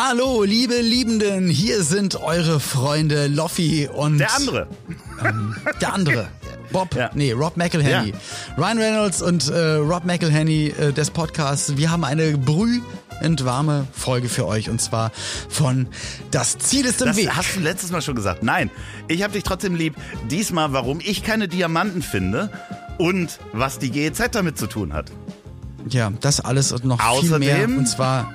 Hallo, liebe Liebenden, hier sind eure Freunde Loffi und. Der andere. Ähm, der andere. Bob, Ja. nee, Rob McElhenney. Ryan Reynolds und äh, Rob McElhenney äh, des Podcasts. Wir haben eine brühend warme Folge für euch und zwar von Das Ziel ist im Das Weg. hast du letztes Mal schon gesagt. Nein, ich habe dich trotzdem lieb. Diesmal, warum ich keine Diamanten finde und was die GEZ damit zu tun hat. Ja, das alles und noch viel Außerdem- mehr. Und zwar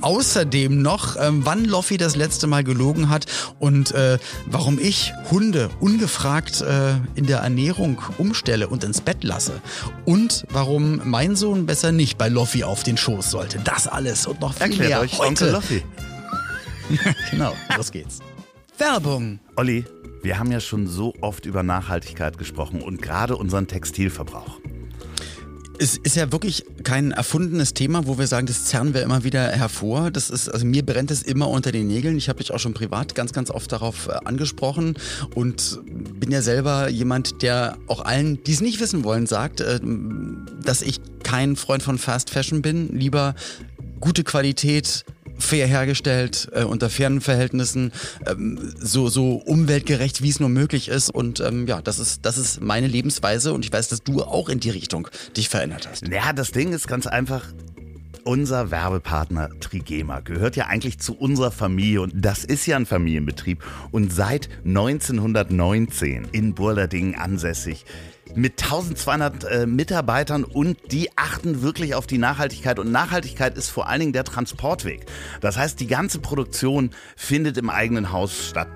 außerdem noch, ähm, wann Loffi das letzte Mal gelogen hat und äh, warum ich Hunde ungefragt äh, in der Ernährung umstelle und ins Bett lasse. Und warum mein Sohn besser nicht bei Loffi auf den Schoß sollte. Das alles und noch viel Erklärt mehr euch heute. Onkel Loffi. Genau, los geht's. Werbung. Olli, wir haben ja schon so oft über Nachhaltigkeit gesprochen und gerade unseren Textilverbrauch. Es ist ja wirklich kein erfundenes Thema, wo wir sagen, das zerren wir immer wieder hervor. Das ist, also mir brennt es immer unter den Nägeln. Ich habe dich auch schon privat ganz, ganz oft darauf äh, angesprochen und bin ja selber jemand, der auch allen, die es nicht wissen wollen, sagt, äh, dass ich kein Freund von Fast Fashion bin. Lieber gute Qualität, fair hergestellt, äh, unter fairen Verhältnissen, ähm, so, so umweltgerecht, wie es nur möglich ist. Und ähm, ja, das ist, das ist meine Lebensweise und ich weiß, dass du auch in die Richtung dich verändert hast. Ja, das Ding ist ganz einfach. Unser Werbepartner Trigema gehört ja eigentlich zu unserer Familie und das ist ja ein Familienbetrieb und seit 1919 in Burladingen ansässig. Mit 1200 äh, Mitarbeitern und die achten wirklich auf die Nachhaltigkeit. Und Nachhaltigkeit ist vor allen Dingen der Transportweg. Das heißt, die ganze Produktion findet im eigenen Haus statt.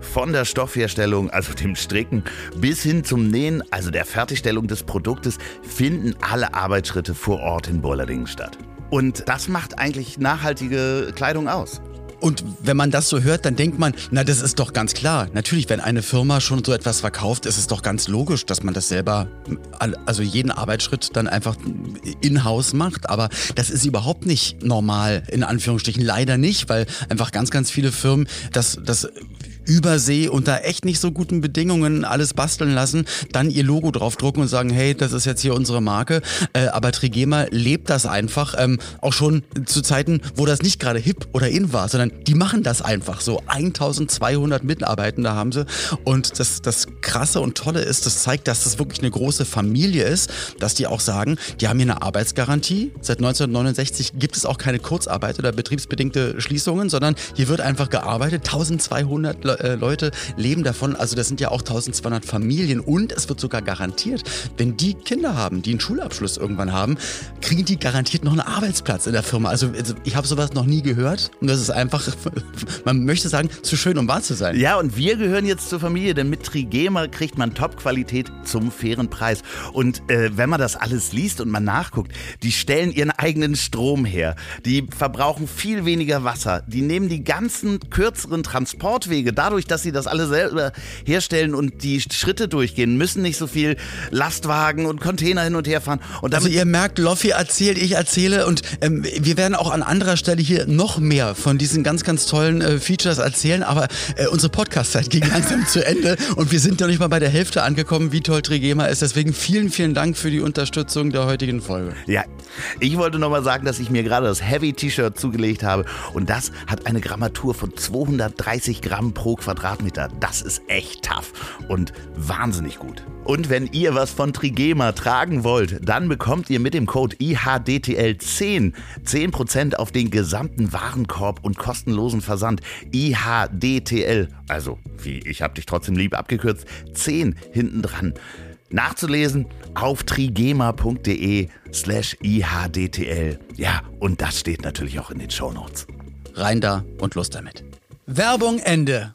Von der Stoffherstellung, also dem Stricken, bis hin zum Nähen, also der Fertigstellung des Produktes, finden alle Arbeitsschritte vor Ort in Burladingen statt. Und das macht eigentlich nachhaltige Kleidung aus. Und wenn man das so hört, dann denkt man, na, das ist doch ganz klar. Natürlich, wenn eine Firma schon so etwas verkauft, ist es doch ganz logisch, dass man das selber, also jeden Arbeitsschritt dann einfach in-house macht. Aber das ist überhaupt nicht normal, in Anführungsstrichen. Leider nicht, weil einfach ganz, ganz viele Firmen das, das Übersee unter echt nicht so guten Bedingungen alles basteln lassen, dann ihr Logo draufdrucken und sagen, hey, das ist jetzt hier unsere Marke. Äh, aber Trigema lebt das einfach, ähm, auch schon zu Zeiten, wo das nicht gerade hip oder in war, sondern die machen das einfach so. 1200 Mitarbeitende haben sie. Und das, das Krasse und Tolle ist, das zeigt, dass das wirklich eine große Familie ist, dass die auch sagen, die haben hier eine Arbeitsgarantie. Seit 1969 gibt es auch keine Kurzarbeit oder betriebsbedingte Schließungen, sondern hier wird einfach gearbeitet. 1200 Äh, Leute leben davon. Also das sind ja auch 1200 Familien. Und es wird sogar garantiert, wenn die Kinder haben, die einen Schulabschluss irgendwann haben, kriegen die garantiert noch einen Arbeitsplatz in der Firma. Also, also ich habe sowas noch nie gehört. Und das ist einfach, man möchte sagen, zu schön, um wahr zu sein. Ja, und wir gehören jetzt zur Familie, denn mit Trigema kriegt man Top-Qualität zum fairen Preis. Und äh, wenn man das alles liest und man nachguckt, die stellen ihren eigenen Strom her, die verbrauchen viel weniger Wasser, die nehmen die ganzen kürzeren Transportwege, dadurch, dass sie das alle selber herstellen und die Schritte durchgehen, müssen nicht so viel Lastwagen und Container hin und her fahren. Und Also ihr merkt, Loffi erzählt, ich erzähle und ähm, wir werden auch an anderer Stelle hier noch mehr von diesen ganz, ganz tollen äh, Features erzählen, aber äh, unsere Podcast-Zeit ging langsam zu Ende und wir sind noch nicht mal bei der Hälfte angekommen, wie toll Trigema ist. Deswegen vielen, vielen Dank für die Unterstützung der heutigen Folge. Ja, ich wollte nochmal sagen, dass ich mir gerade das Heavy-T-Shirt zugelegt habe und das hat eine Grammatur von 230 Gramm pro Quadratmeter. Das ist echt tough und wahnsinnig gut. Und wenn ihr was von Trigema tragen wollt, dann bekommt ihr mit dem Code IHDTL10 10% auf den gesamten Warenkorb und kostenlosen Versand. IHDTL, also wie ich hab dich trotzdem lieb abgekürzt, 10 hinten dran. Nachzulesen auf trigema.de slash IHDTL. Ja, und das steht natürlich auch in den Shownotes. Rein da und los damit. Werbung Ende.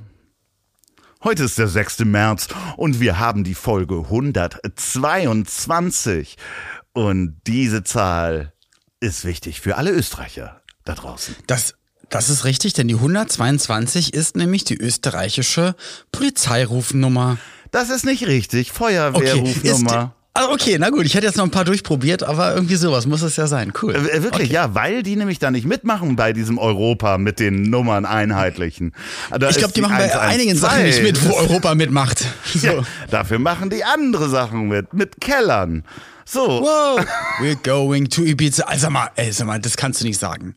heute ist der 6. März und wir haben die Folge 122. Und diese Zahl ist wichtig für alle Österreicher da draußen. Das, das ist richtig, denn die 122 ist nämlich die österreichische Polizeirufnummer. Das ist nicht richtig. Feuerwehrrufnummer. Ah, okay, na gut, ich hätte jetzt noch ein paar durchprobiert, aber irgendwie sowas muss es ja sein. Cool. Äh, Wirklich, okay. ja, weil die nämlich da nicht mitmachen bei diesem Europa mit den Nummern einheitlichen. Da ich glaube, ist die machen bei 112. einigen Sachen nicht mit, wo Europa mitmacht. So. Ja, dafür machen die andere Sachen mit, mit Kellern. So. Wow, we're going to Ibiza. Also mal, ey, sag mal, das kannst du nicht sagen.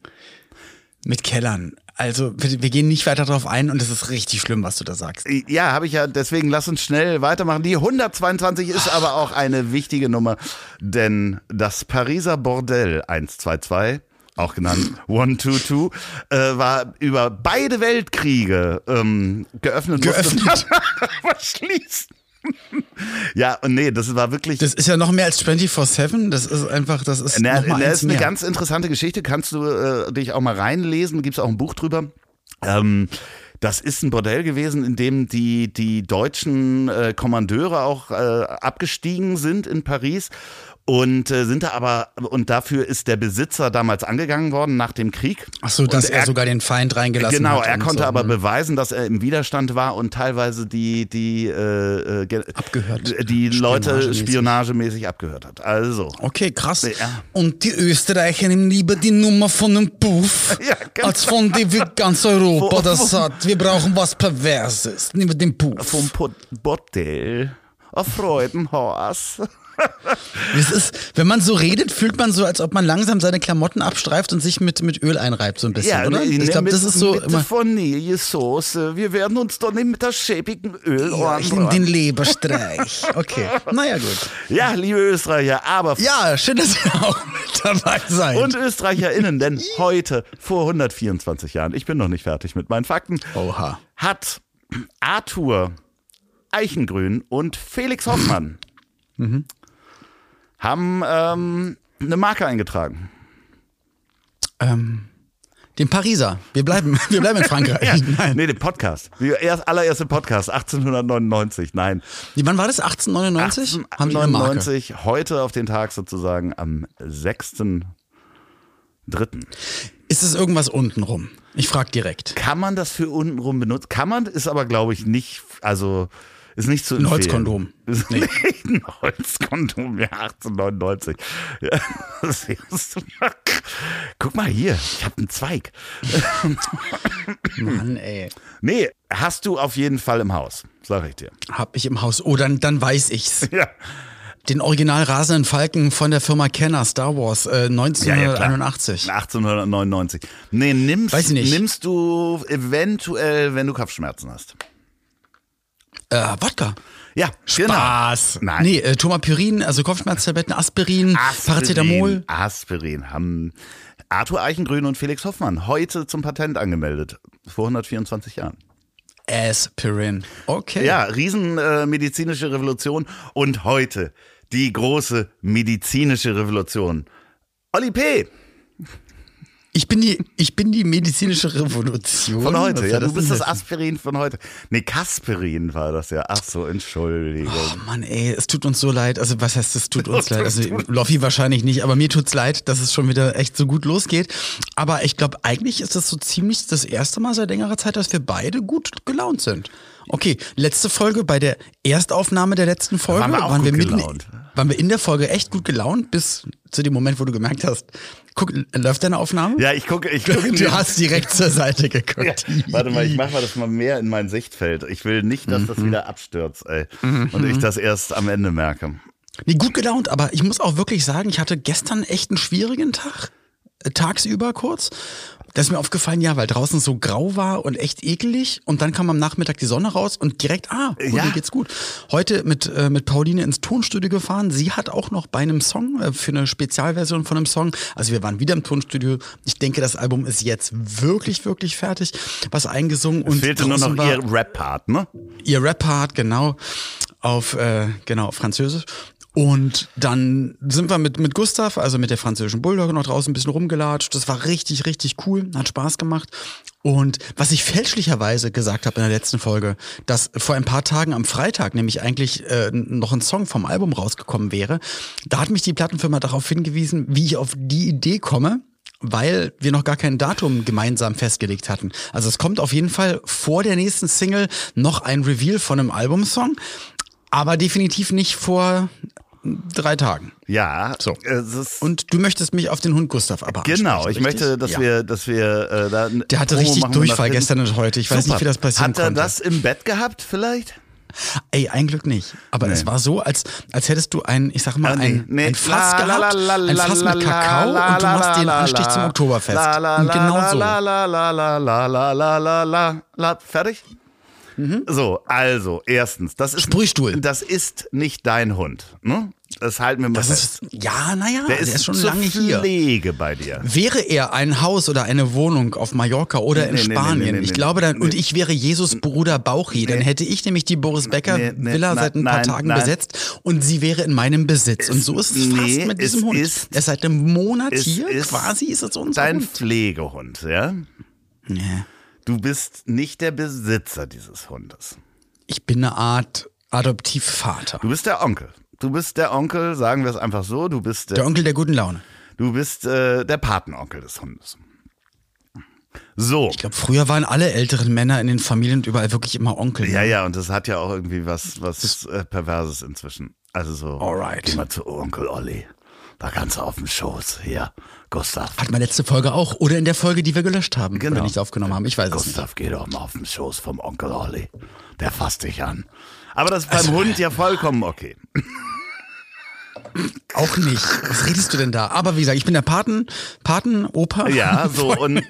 Mit Kellern. Also, wir, gehen nicht weiter drauf ein und es ist richtig schlimm, was du da sagst. Ja, habe ich ja, deswegen lass uns schnell weitermachen. Die 122 ist aber auch eine wichtige Nummer, denn das Pariser Bordell 122 auch genannt 122, äh, war über beide Weltkriege ähm, geöffnet. Geöffnet. Verschließen. ja, und nee, das war wirklich. Das ist ja noch mehr als 24-7. Das ist einfach, das ist Na, na, eins ist eine mehr. ganz interessante Geschichte. Kannst du äh, dich auch mal reinlesen? Gibt es auch ein Buch drüber? Ähm, das ist ein Bordell gewesen, in dem die, die deutschen äh, Kommandeure auch äh, abgestiegen sind in Paris. Und äh, sind da aber, und dafür ist der Besitzer damals angegangen worden nach dem Krieg. Ach so, dass Und er, sogar den Feind reingelassen Genau, hat. er und konnte so. aber Hm. beweisen, dass er im Widerstand war und teilweise die, die, äh, ge- Abgehört. die Leute Spionagemäßig. abgehört hat. Also. Okay, krass. Ja. Und die Österreicher nehmen lieber die Nummer von einem Puff, Ja, genau. als von dem wie ganz Europa das hat. Wir brauchen was Perverses. Nehmen wir den Puff. Vom Pot- Bordell. Auf Freudenhaus. Es ist, wenn man so redet, fühlt man so, als ob man langsam seine Klamotten abstreift und sich mit, mit Öl einreibt, so ein bisschen, oder? nee, Ich glaube, das ist so mit immer. Vanillesoße. Wir werden uns doch nicht mit der schäbigen Öl Ja, ich nehme den Leberstreich. Okay, naja, gut. Ja, liebe Österreicher, aber Ja, schön, dass ihr auch mit dabei seid. und ÖsterreicherInnen, denn heute, vor 124 Jahren, ich bin noch nicht fertig mit meinen Fakten, Oha. hat Arthur Eichengrün und Felix Hoffmann Mhm. Haben ähm, eine Marke eingetragen. Ähm, den Pariser. Wir bleiben, wir bleiben in Frankreich. Nein. Nee, den Podcast. Erst, allererste Podcast, 1899. Nein. Wann war das? 1899? Haben die eine Marke? 1899, heute auf den Tag sozusagen am 6.3. Ist es irgendwas untenrum? Ich frag direkt. Kann man das für untenrum benutzen? Kann man, ist aber glaube ich nicht, also ist nicht zu Ein empfehlen. Holzkondom. Ist Nee. nicht ein Holzkondom, ja, 1899. Ja, Guck mal hier, ich habe einen Zweig. Mann, ey. Nee, hast du auf jeden Fall im Haus, sag ich dir. Hab ich im Haus. Oh, dann, dann weiß ich's. Ja. Den original rasenden Falken von der Firma Kenner Star Wars äh, Ja, ja, klar. 1981. 1899. Nee, nimmst, nimmst du eventuell, wenn du Kopfschmerzen hast. Äh, Wodka. Ja, Spaß. Genau. Nein. Nee, äh, Tomapyrin, also Kopfschmerztabletten, Aspirin, Paracetamol. Aspirin haben Arthur Eichengrün und Felix Hoffmann heute zum Patent angemeldet. Vor 124 Jahren. Aspirin. Okay. Ja, riesen äh, medizinische Revolution. Und heute die große medizinische Revolution. Oli P. Ich bin die, ich bin die medizinische Revolution. Von heute, ja. bist denn das? Aspirin von heute. Nee, Kasperin war das ja. Ach so, Entschuldigung. Oh Mann, ey, es tut uns so leid. Also was heißt, es tut uns leid? Also Loffi wahrscheinlich nicht, aber mir tut's leid, dass es schon wieder echt so gut losgeht. Aber ich glaube, eigentlich ist das so ziemlich das erste Mal seit längerer Zeit, dass wir beide gut gelaunt sind. Okay, letzte Folge bei der Erstaufnahme der letzten Folge Waren wir auch gut mitten, gelaunt. waren wir in der Folge echt gut gelaunt bis zu dem Moment, wo du gemerkt hast, guck, läuft deine Aufnahme? Ja, ich gucke, ich gucke. Du hast direkt zur Seite geguckt. Ja, warte mal, ich mache mal das mal mehr in mein Sichtfeld. Ich will nicht, dass Mhm. das wieder abstürzt, ey. Und ich das erst am Ende merke. Nee, gut gelaunt, aber ich muss auch wirklich sagen, ich hatte gestern echt einen schwierigen Tag. Äh, Tagsüber kurz. Da ist mir aufgefallen, ja, weil draußen so grau war und echt ekelig. Und dann kam am Nachmittag die Sonne raus und direkt, ah, cool, Ja. mir geht's gut. Heute mit, äh, mit Pauline ins Tonstudio gefahren. Sie hat auch noch bei einem Song, äh, für eine Spezialversion von einem Song, also wir waren wieder im Tonstudio. Ich denke, das Album ist jetzt wirklich, wirklich fertig. Was eingesungen und Fehlte nur noch war- ihr Rap-Part, ne? ihr Rap-Part, genau, auf, äh, genau, auf Französisch. Und dann sind wir mit, mit Gustav, also mit der französischen Bulldogge, noch draußen ein bisschen rumgelatscht. Das war richtig, richtig cool, hat Spaß gemacht. Und was ich fälschlicherweise gesagt habe in der letzten Folge, dass vor ein paar Tagen am Freitag nämlich eigentlich äh, noch ein Song vom Album rausgekommen wäre, da hat mich die Plattenfirma darauf hingewiesen, wie ich auf die Idee komme, weil wir noch gar kein Datum gemeinsam festgelegt hatten. Also es kommt auf jeden Fall vor der nächsten Single noch ein Reveal von einem Albumsong, aber definitiv nicht vor drei Tagen. Ja, So. Und du möchtest mich auf den Hund Gustav aber genau. Ich möchte, dass ja. wir, dass wir äh, da Der hatte Promo richtig Durchfall gestern und heute. Ich weiß Super. nicht, wie das passieren Hat er konnte. das im Bett gehabt vielleicht? Ey, ein Glück nicht. Aber Nee. es war so, als, als hättest du ein, ich sag mal, nee, ein, nee. ein Fass La, gehabt, la, la, ein Fass mit Kakao und du machst den Anstich zum Oktoberfest. Und genau so. La, so, also, erstens, das ist. Sprühstuhl. Das ist nicht dein Hund. Ne? Das halten wir mal das fest. Ist, ja, naja, der, der ist, ist, schon lange hier. Pflege bei dir. Wäre er ein Haus oder eine Wohnung auf Mallorca oder in nee, Spanien, nee, nee, ich glaube dann, und ich wäre Jesus Bruder Bauchi, dann hätte ich nämlich die Boris Becker Villa seit ein paar nein, Tagen nein. besetzt und sie wäre in meinem Besitz. Es, und so ist es fast mit diesem Hund. Ist, er ist seit einem Monat hier, quasi ist es unser Dein Hund. Pflegehund, ja? Ja. Du bist nicht der Besitzer dieses Hundes. Ich bin eine Art Adoptivvater. Du bist der Onkel. Du bist der Onkel, sagen wir es einfach so. Du bist der, Der Onkel der guten Laune. du bist äh, der Patenonkel des Hundes. So. Ich glaube, früher waren alle älteren Männer in den Familien überall wirklich immer Onkel. Ja, ne? ja, und das hat ja auch irgendwie was, was äh, Perverses inzwischen. Also so. Alright. Geh mal zu Onkel Olli. Kannst du auf dem Schoß. Hier, Gustav. Hat man letzte Folge auch. Oder in der Folge, die wir gelöscht haben. Genau. Oder nicht aufgenommen haben. Ich weiß es nicht. Gustav, geh doch mal auf den Schoß vom Onkel Olli. Der fasst dich an. Aber das ist beim Also- Hund ja vollkommen okay. Auch nicht. Was redest du denn da? Aber wie gesagt, ich bin der Paten, Patenopa. Ja, so und,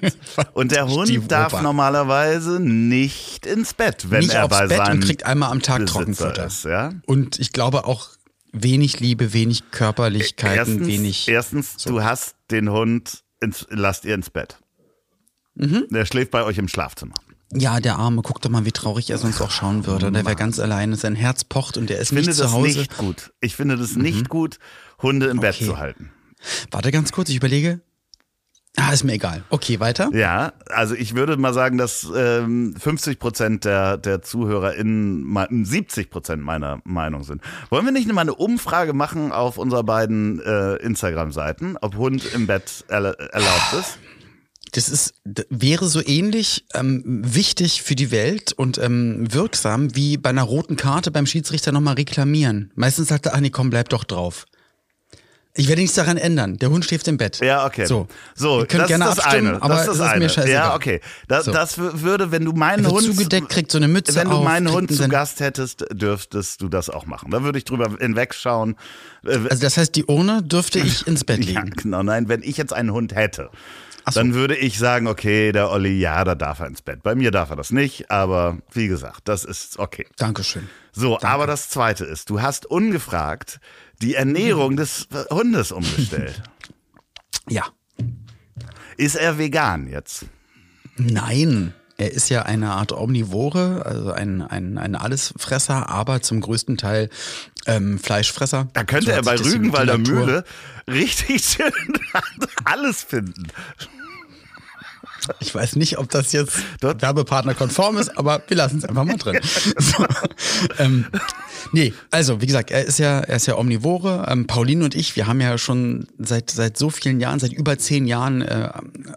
und der Hund darf Opa. normalerweise nicht ins Bett, wenn nicht er aufs bei Bett und kriegt einmal am Tag Besitzer Trockenfutter. ist, ja? Und ich glaube auch wenig Liebe, wenig Körperlichkeiten, Erstens, wenig. erstens du hast den Hund, ins, lasst ihr ins Bett. Mhm. Der schläft bei euch im Schlafzimmer. Ja, der Arme, guck doch mal, wie traurig er sonst auch schauen würde. Der wäre ganz alleine, sein Herz pocht und er ist Ich finde nicht zu das Hause. Mhm. nicht gut. Ich finde das nicht gut, Hunde im Bett Okay. zu halten. Warte ganz kurz, ich überlege. Ah, ist mir egal. Okay, weiter. Ja, also ich würde mal sagen, dass ähm, 50 Prozent der, der ZuhörerInnen me- 70 Prozent meiner Meinung sind. Wollen wir nicht mal eine Umfrage machen auf unserer beiden äh, Instagram-Seiten, ob Hund im Bett erla erlaubt ist? Das ist, wäre so ähnlich ähm, wichtig für die Welt und ähm, wirksam wie bei einer roten Karte beim Schiedsrichter nochmal reklamieren. Meistens sagt er, ach nee, komm, bleib doch drauf. Ich werde nichts daran ändern. Der Hund schläft im Bett. Ja, okay. So, so Ihr könnt das gerne ist das abstimmen, eine. aber das ist das ist mir scheißegal. Ja, okay. Das, So. das würde, wenn du meinen Hund zugedeckt, kriegt so eine Mütze wenn du auf, meinen kriegt Hund zu Gast hättest, dürftest du das auch machen. Da würde ich drüber hinwegschauen. Äh, Also das heißt, die Urne dürfte ich ins Bett Ja, legen. genau. Nein, wenn ich jetzt einen Hund hätte, so. dann würde ich sagen, okay, der Olli, ja, da darf er ins Bett. Bei mir darf er das nicht, aber wie gesagt, das ist okay. Dankeschön. So, aber das Zweite ist, du hast ungefragt die Ernährung des Hundes umgestellt. Ja. ist er vegan jetzt? Nein. Er ist ja eine Art Omnivore, also ein, ein, ein Allesfresser, aber zum größten Teil ähm, Fleischfresser. Da könnte So er bei Rügenwalder Mühle richtig schön alles finden. Ich weiß nicht, ob das jetzt Dort- Werbepartner-konform ist, aber wir lassen es einfach mal drin. So, ähm, nee, also wie gesagt, er ist ja, er ist ja Omnivore. Ähm, Pauline und ich, wir haben ja schon seit seit so vielen Jahren, seit über zehn Jahren, äh,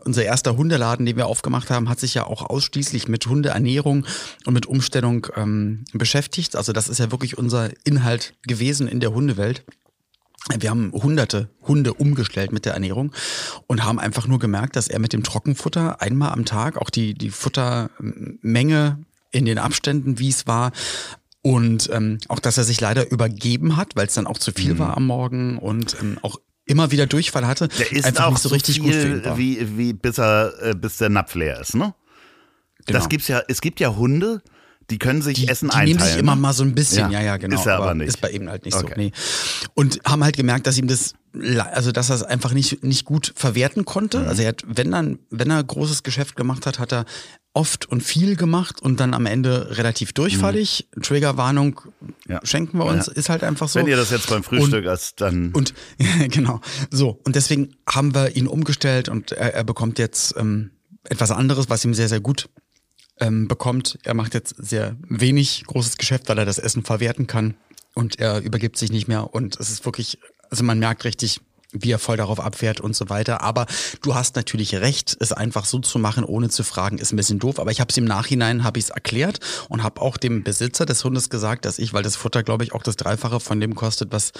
unser erster Hundeladen, den wir aufgemacht haben, hat sich ja auch ausschließlich mit Hundeernährung und mit Umstellung ähm, beschäftigt. Also das ist ja wirklich unser Inhalt gewesen in der Hundewelt. Wir haben hunderte Hunde umgestellt mit der Ernährung und haben einfach nur gemerkt, dass er mit dem Trockenfutter einmal am Tag auch die, die Futtermenge in den Abständen, wie es war, und ähm, auch, dass er sich leider übergeben hat, weil es dann auch zu viel war am Morgen und ähm, auch immer wieder Durchfall hatte, Mhm. Der ist einfach auch nicht so richtig gut für ihn viel, war. wie, wie bis, er, äh, bis der Napf leer ist, ne? Genau. Das gibt's ja, es gibt ja Hunde, Die können sich die, Essen die einteilen. nehmen sich immer ne? mal so ein bisschen, Ja. ja, ja, genau. Ist er aber nicht. Ist bei ihm halt nicht Okay. so. Nee. Und haben halt gemerkt, dass ihm das, also dass er es einfach nicht, nicht gut verwerten konnte. Mhm. Also er hat, wenn dann, wenn er großes Geschäft gemacht hat, hat er oft und viel gemacht und dann am Ende relativ durchfallig. Triggerwarnung Mhm. Ja. schenken wir uns, Ja. ist halt einfach so. Wenn ihr das jetzt beim Frühstück hast, dann. Und genau, so. Und deswegen haben wir ihn umgestellt und er, er bekommt jetzt ähm, etwas anderes, was ihm sehr, sehr gut ähm, bekommt. Er macht jetzt sehr wenig großes Geschäft, weil er das Essen verwerten kann und er übergibt sich nicht mehr. Und es ist wirklich, also man merkt richtig, wie er voll darauf abfährt und so weiter. Aber du hast natürlich recht, es einfach so zu machen, ohne zu fragen, ist ein bisschen doof. Aber ich habe es im Nachhinein, habe ich es erklärt und habe auch dem Besitzer des Hundes gesagt, dass ich, weil das Futter, glaube ich, auch das Dreifache von dem kostet, was,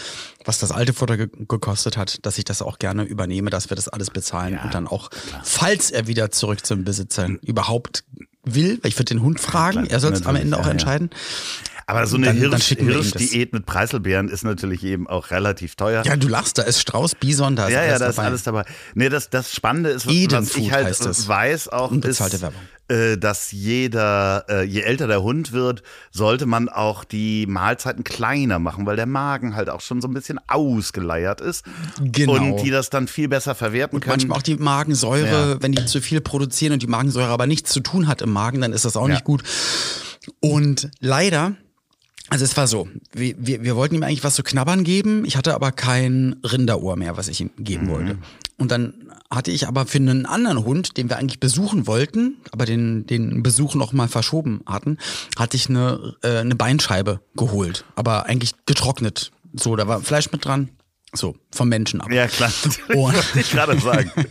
was das alte Futter ge gekostet hat, dass ich das auch gerne übernehme, dass wir das alles bezahlen und dann auch, falls er wieder zurück zum Besitzer überhaupt will, weil ich würde den Hund fragen, klar, er soll es am Ende auch ja, ja. entscheiden. aber so eine dann- dann Hirsch, das. Hirschdiät mit Preiselbeeren ist natürlich eben auch relativ teuer. Ja, du lachst, da ist Strauß, Bison, da ist Ja, ja, alles da ist dabei. alles dabei. Nee, das, das Spannende ist, was, was ich halt weiß auch, ist, Werbung. Äh, dass jeder, äh, je älter der Hund wird, sollte man auch die Mahlzeiten kleiner machen, weil der Magen halt auch schon so ein bisschen ausgeleiert ist. Genau. Und die das dann viel besser verwerten können. Manchmal auch die Magensäure, Ja. wenn die zu viel produzieren und die Magensäure aber nichts zu tun hat im Magen, dann ist das auch Ja. nicht gut. Und leider, also es war so, wir, wir, wir wollten ihm eigentlich was zu knabbern geben, ich hatte aber kein Rinderohr mehr, was ich ihm geben Mhm. wollte. Und dann hatte ich aber für einen anderen Hund, den wir eigentlich besuchen wollten, aber den, den Besuch noch mal verschoben hatten, hatte ich eine, äh, eine Beinscheibe geholt, aber eigentlich getrocknet. So, da war Fleisch mit dran. So, vom Menschen ab. ja, klar. Wollte ich gerade sagen.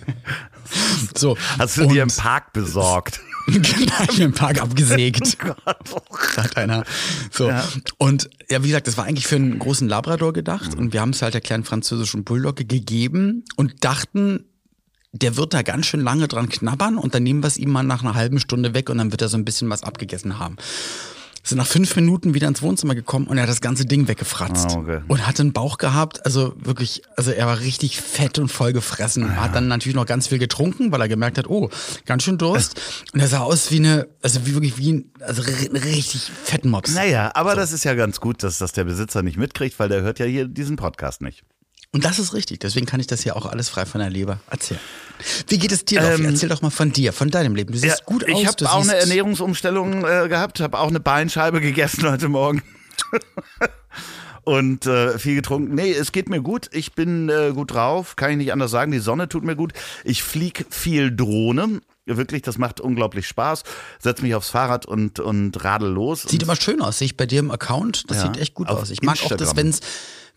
So. Hast du dir im Und- Park besorgt? Genau, ich im Park abgesägt. Hat einer. So. Und ja, wie gesagt, das war eigentlich für einen großen Labrador gedacht. Und wir haben es halt der kleinen französischen Bulldogge gegeben und dachten, der wird da ganz schön lange dran knabbern und dann nehmen wir es ihm mal nach einer halben Stunde weg und dann wird er so ein bisschen was abgegessen haben. Sind nach fünf Minuten wieder ins Wohnzimmer gekommen und er hat das ganze Ding weggefratzt. Ah, okay. Und hatte einen Bauch gehabt, also wirklich, also er war richtig fett und voll gefressen. Hat dann natürlich noch ganz viel getrunken, weil er gemerkt hat, oh, ganz schön Durst. Und er sah aus wie eine, also wie wirklich wie ein, also richtig fetten Mops. Naja, aber das ist ja ganz gut, dass das der Besitzer nicht mitkriegt, weil der hört ja hier diesen Podcast nicht. Und das ist richtig, deswegen kann ich das hier auch alles frei von der Leber erzählen. Wie geht es dir? Ähm, Erzähl doch mal von dir, von deinem Leben. Du siehst gut aus. ich habe auch eine Ernährungsumstellung äh, gehabt, habe auch eine Beinscheibe gegessen heute Morgen. Und äh, viel getrunken. Nee, es geht mir gut. Ich bin äh, gut drauf. Kann ich nicht anders sagen. Die Sonne tut mir gut. Ich flieg viel Drohne. Wirklich, das macht unglaublich Spaß. Setz mich aufs Fahrrad und, und radel los. Sieht und immer schön aus, sehe ich bei dir im Account. Das Ja, sieht echt gut aus. Ich mag auch das, Instagram. wenn's,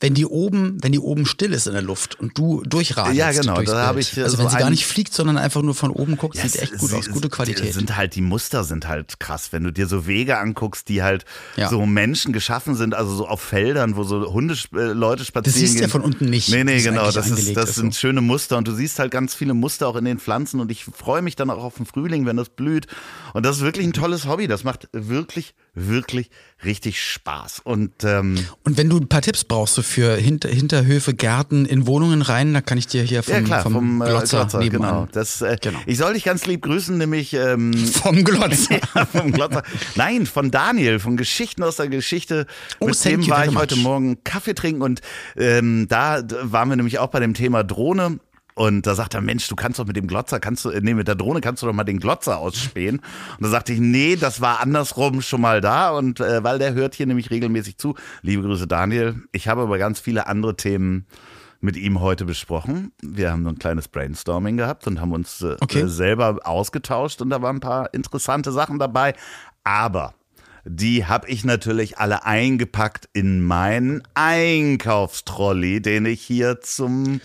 wenn die oben, wenn die oben still ist in der Luft und du durchradelst. Ja, genau, da Bild. hab ich, äh, Also so wenn sie gar nicht fliegt, sondern einfach nur von oben guckt, Ja, sieht echt gut aus. Gute Qualität. Sind halt, die Muster sind halt krass. Wenn du dir so Wege anguckst, die halt Ja. so Menschen geschaffen sind, also so auf Feldern, wo so Hunde, äh, Leute spazieren siehst du ja gehen. von unten nicht, Nee, nee, es genau. Das, ist, das sind so. schöne Muster und du siehst halt ganz viele Muster auch in den Pflanzen und ich freue mich dann auch auf den Frühling, wenn das blüht. Und das ist wirklich ein tolles Hobby. Das macht wirklich, wirklich richtig Spaß. Und ähm, Und wenn du ein paar Tipps brauchst so für Hinter Hinterhöfe, Gärten in Wohnungen rein, da kann ich dir hier vom, ja klar, vom, vom, äh, Glotzer, Glotzer, nebenan. genau. Das, äh, Genau. Ich soll dich ganz lieb grüßen, nämlich ähm, Vom Glotzer. Ja, vom Glotzer. Nein, von Daniel, von Geschichten aus der Geschichte. Oh, Mit dem war ich heute much. Morgen Kaffee trinken und ähm, da waren wir nämlich auch bei dem Thema Drohne. Und da sagt er, Mensch, du kannst doch mit dem Glotzer, kannst du, äh, nee, mit der Drohne kannst du doch mal den Glotzer ausspähen. Und da sagte ich, nee, das war andersrum schon mal da. Und äh, weil der hört hier nämlich regelmäßig zu. Liebe Grüße, Daniel. Ich habe aber ganz viele andere Themen mit ihm heute besprochen. Wir haben so ein kleines Brainstorming gehabt und haben uns äh, Okay. äh, selber ausgetauscht und da waren ein paar interessante Sachen dabei. Aber die habe ich natürlich alle eingepackt in meinen Einkaufstrolley, den ich hier zum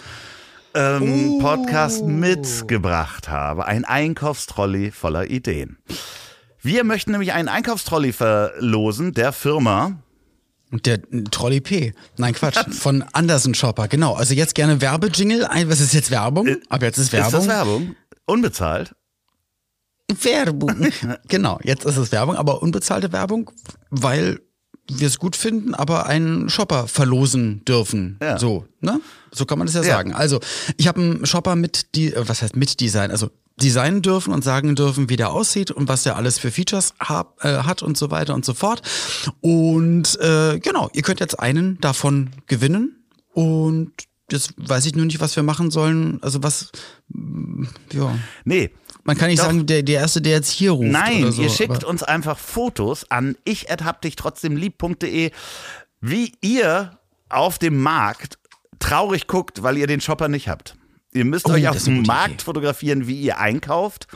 ähm, Podcast mitgebracht habe. Ein Einkaufstrolley voller Ideen. Wir möchten nämlich einen Einkaufstrolley verlosen der Firma. Und der Trolley P. Nein, Quatsch. Von Anderson Shopper, genau. Also jetzt gerne Werbejingle. Was ist jetzt Werbung? Ab jetzt ist Werbung. Ist das Werbung? Unbezahlt? Werbung. genau, jetzt ist es Werbung, aber unbezahlte Werbung, weil wir es gut finden, aber einen Shopper verlosen dürfen. Ja. So, ne? So kann man das ja, Ja. sagen. Also, ich habe einen Shopper mit die, äh, was heißt mit Design, also designen dürfen und sagen dürfen, wie der aussieht und was der alles für Features hab, äh, hat und so weiter und so fort. Und äh, genau, ihr könnt jetzt einen davon gewinnen und jetzt weiß ich nur nicht, was wir machen sollen. Also was, ja. Nee. Man kann nicht Doch. sagen, der, der Erste, der jetzt hier ruft. Nein, so, ihr schickt uns einfach Fotos an ich dich trotzdem lieb.de, wie ihr auf dem Markt traurig guckt, weil ihr den Shopper nicht habt. Ihr müsst Oh, euch auf dem Markt Idee. fotografieren, wie ihr einkauft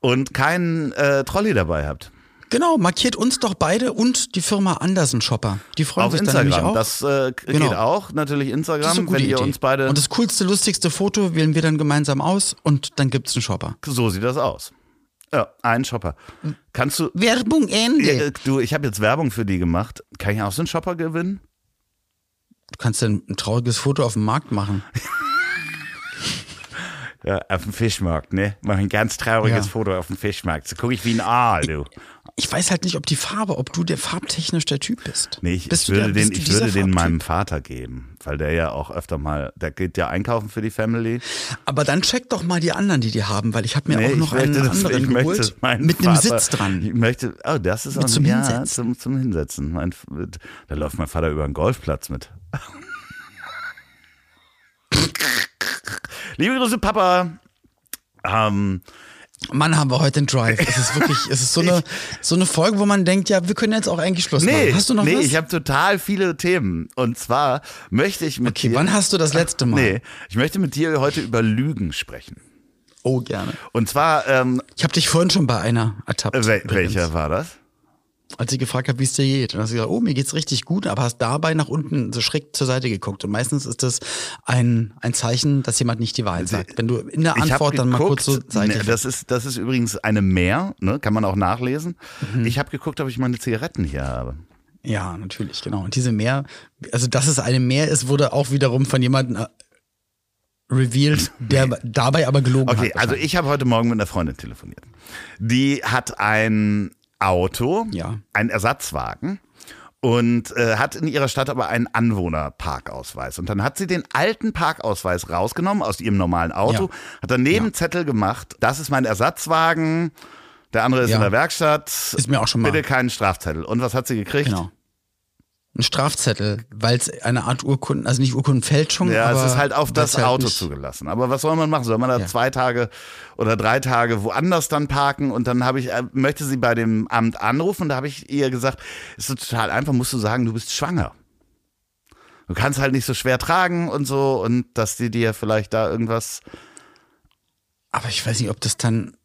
und keinen äh, Trolley dabei habt. Genau, markiert uns doch beide und die Firma Andersen Shopper. Die freuen Auf sich dann Instagram. auch. Das äh, Genau. geht auch. Natürlich Das ist Instagram, wenn ihr Idee. uns beide. Und das coolste, lustigste Foto wählen wir dann gemeinsam aus und dann gibt's einen Shopper. so sieht das aus. Ja, ein Shopper. Kannst du. Werbung Ende. Äh, Du, ich habe jetzt Werbung für die gemacht. Kann ich auch so einen Shopper gewinnen? Du kannst dann ein trauriges Foto auf dem Markt machen. Ja, auf dem Fischmarkt, ne? Mach ein ganz trauriges Ja. Foto auf dem Fischmarkt. So gucke ich wie ein Aal, du. Ich weiß halt nicht, ob die Farbe, ob du der farbtechnisch der Typ bist. Nee, ich, bist ich würde der, den, ich würde den meinem Vater geben, weil der ja auch öfter mal, der geht ja einkaufen für die Family. Aber dann check doch mal die anderen, die die haben, weil ich habe mir Nee, auch noch ich einen das- anderen ich geholt mit einem Sitz dran. Ich möchte, oh, das ist auch zum ja, Hinsetzen. Zum, zum Hinsetzen. Mein, mit- da läuft mein Vater über einen Golfplatz mit. Liebe Grüße, Papa. Ähm, Mann, haben wir heute einen Drive. Es ist wirklich, es ist so eine, so eine Folge, wo man denkt, ja, wir können jetzt auch eigentlich Schluss nee, machen. Hast du noch nee, was? ich habe total viele Themen. Und zwar möchte ich mit okay, dir. wann hast du das letzte Mal? Nee, ich möchte mit dir heute über Lügen sprechen. Oh, gerne. Und zwar, ähm, Ich habe dich vorhin schon bei einer ertappt. wel übrigens. welcher war das? Als ich gefragt habe, wie es dir geht. Und hast du gesagt, oh, mir geht's richtig gut, aber hast dabei nach unten so schräg zur Seite geguckt. Und meistens ist das ein, ein Zeichen, dass jemand nicht die Wahrheit sagt. Wenn du in der Antwort dann mal kurz so Seite. ne, das ist das ist übrigens eine Mehr, ne, kann man auch nachlesen. Mhm. Ich habe geguckt, ob ich meine Zigaretten hier habe. Ja, natürlich, genau. Und diese Meer, also dass es eine Meer ist, wurde auch wiederum von jemandem äh, revealed, der dabei aber gelogen hat. Okay, also ich habe heute Morgen mit einer Freundin telefoniert. Die hat ein Auto, Ja. einen Ersatzwagen und äh, hat in ihrer Stadt aber einen Anwohnerparkausweis. Und dann hat sie den alten Parkausweis rausgenommen aus ihrem normalen Auto, Ja. hat daneben Ja. Zettel gemacht, das ist mein Ersatzwagen, der andere ist Ja. in der Werkstatt. Ist mir auch schon mal- Bitte keinen Strafzettel. Und was hat sie gekriegt? Genau. Ein Strafzettel, weil es eine Art Urkunden, also nicht Urkundenfälschung, Ja, aber es ist halt auf das halt Auto nicht- zugelassen. Aber was soll man machen? Soll man da Ja. zwei Tage oder drei Tage woanders dann parken? Und dann habe ich, äh, möchte sie bei dem Amt anrufen da habe ich ihr gesagt, ist so total einfach, musst du sagen, du bist schwanger. Du kannst halt nicht so schwer tragen und so und dass die dir vielleicht da irgendwas. Aber ich weiß nicht, ob das dann,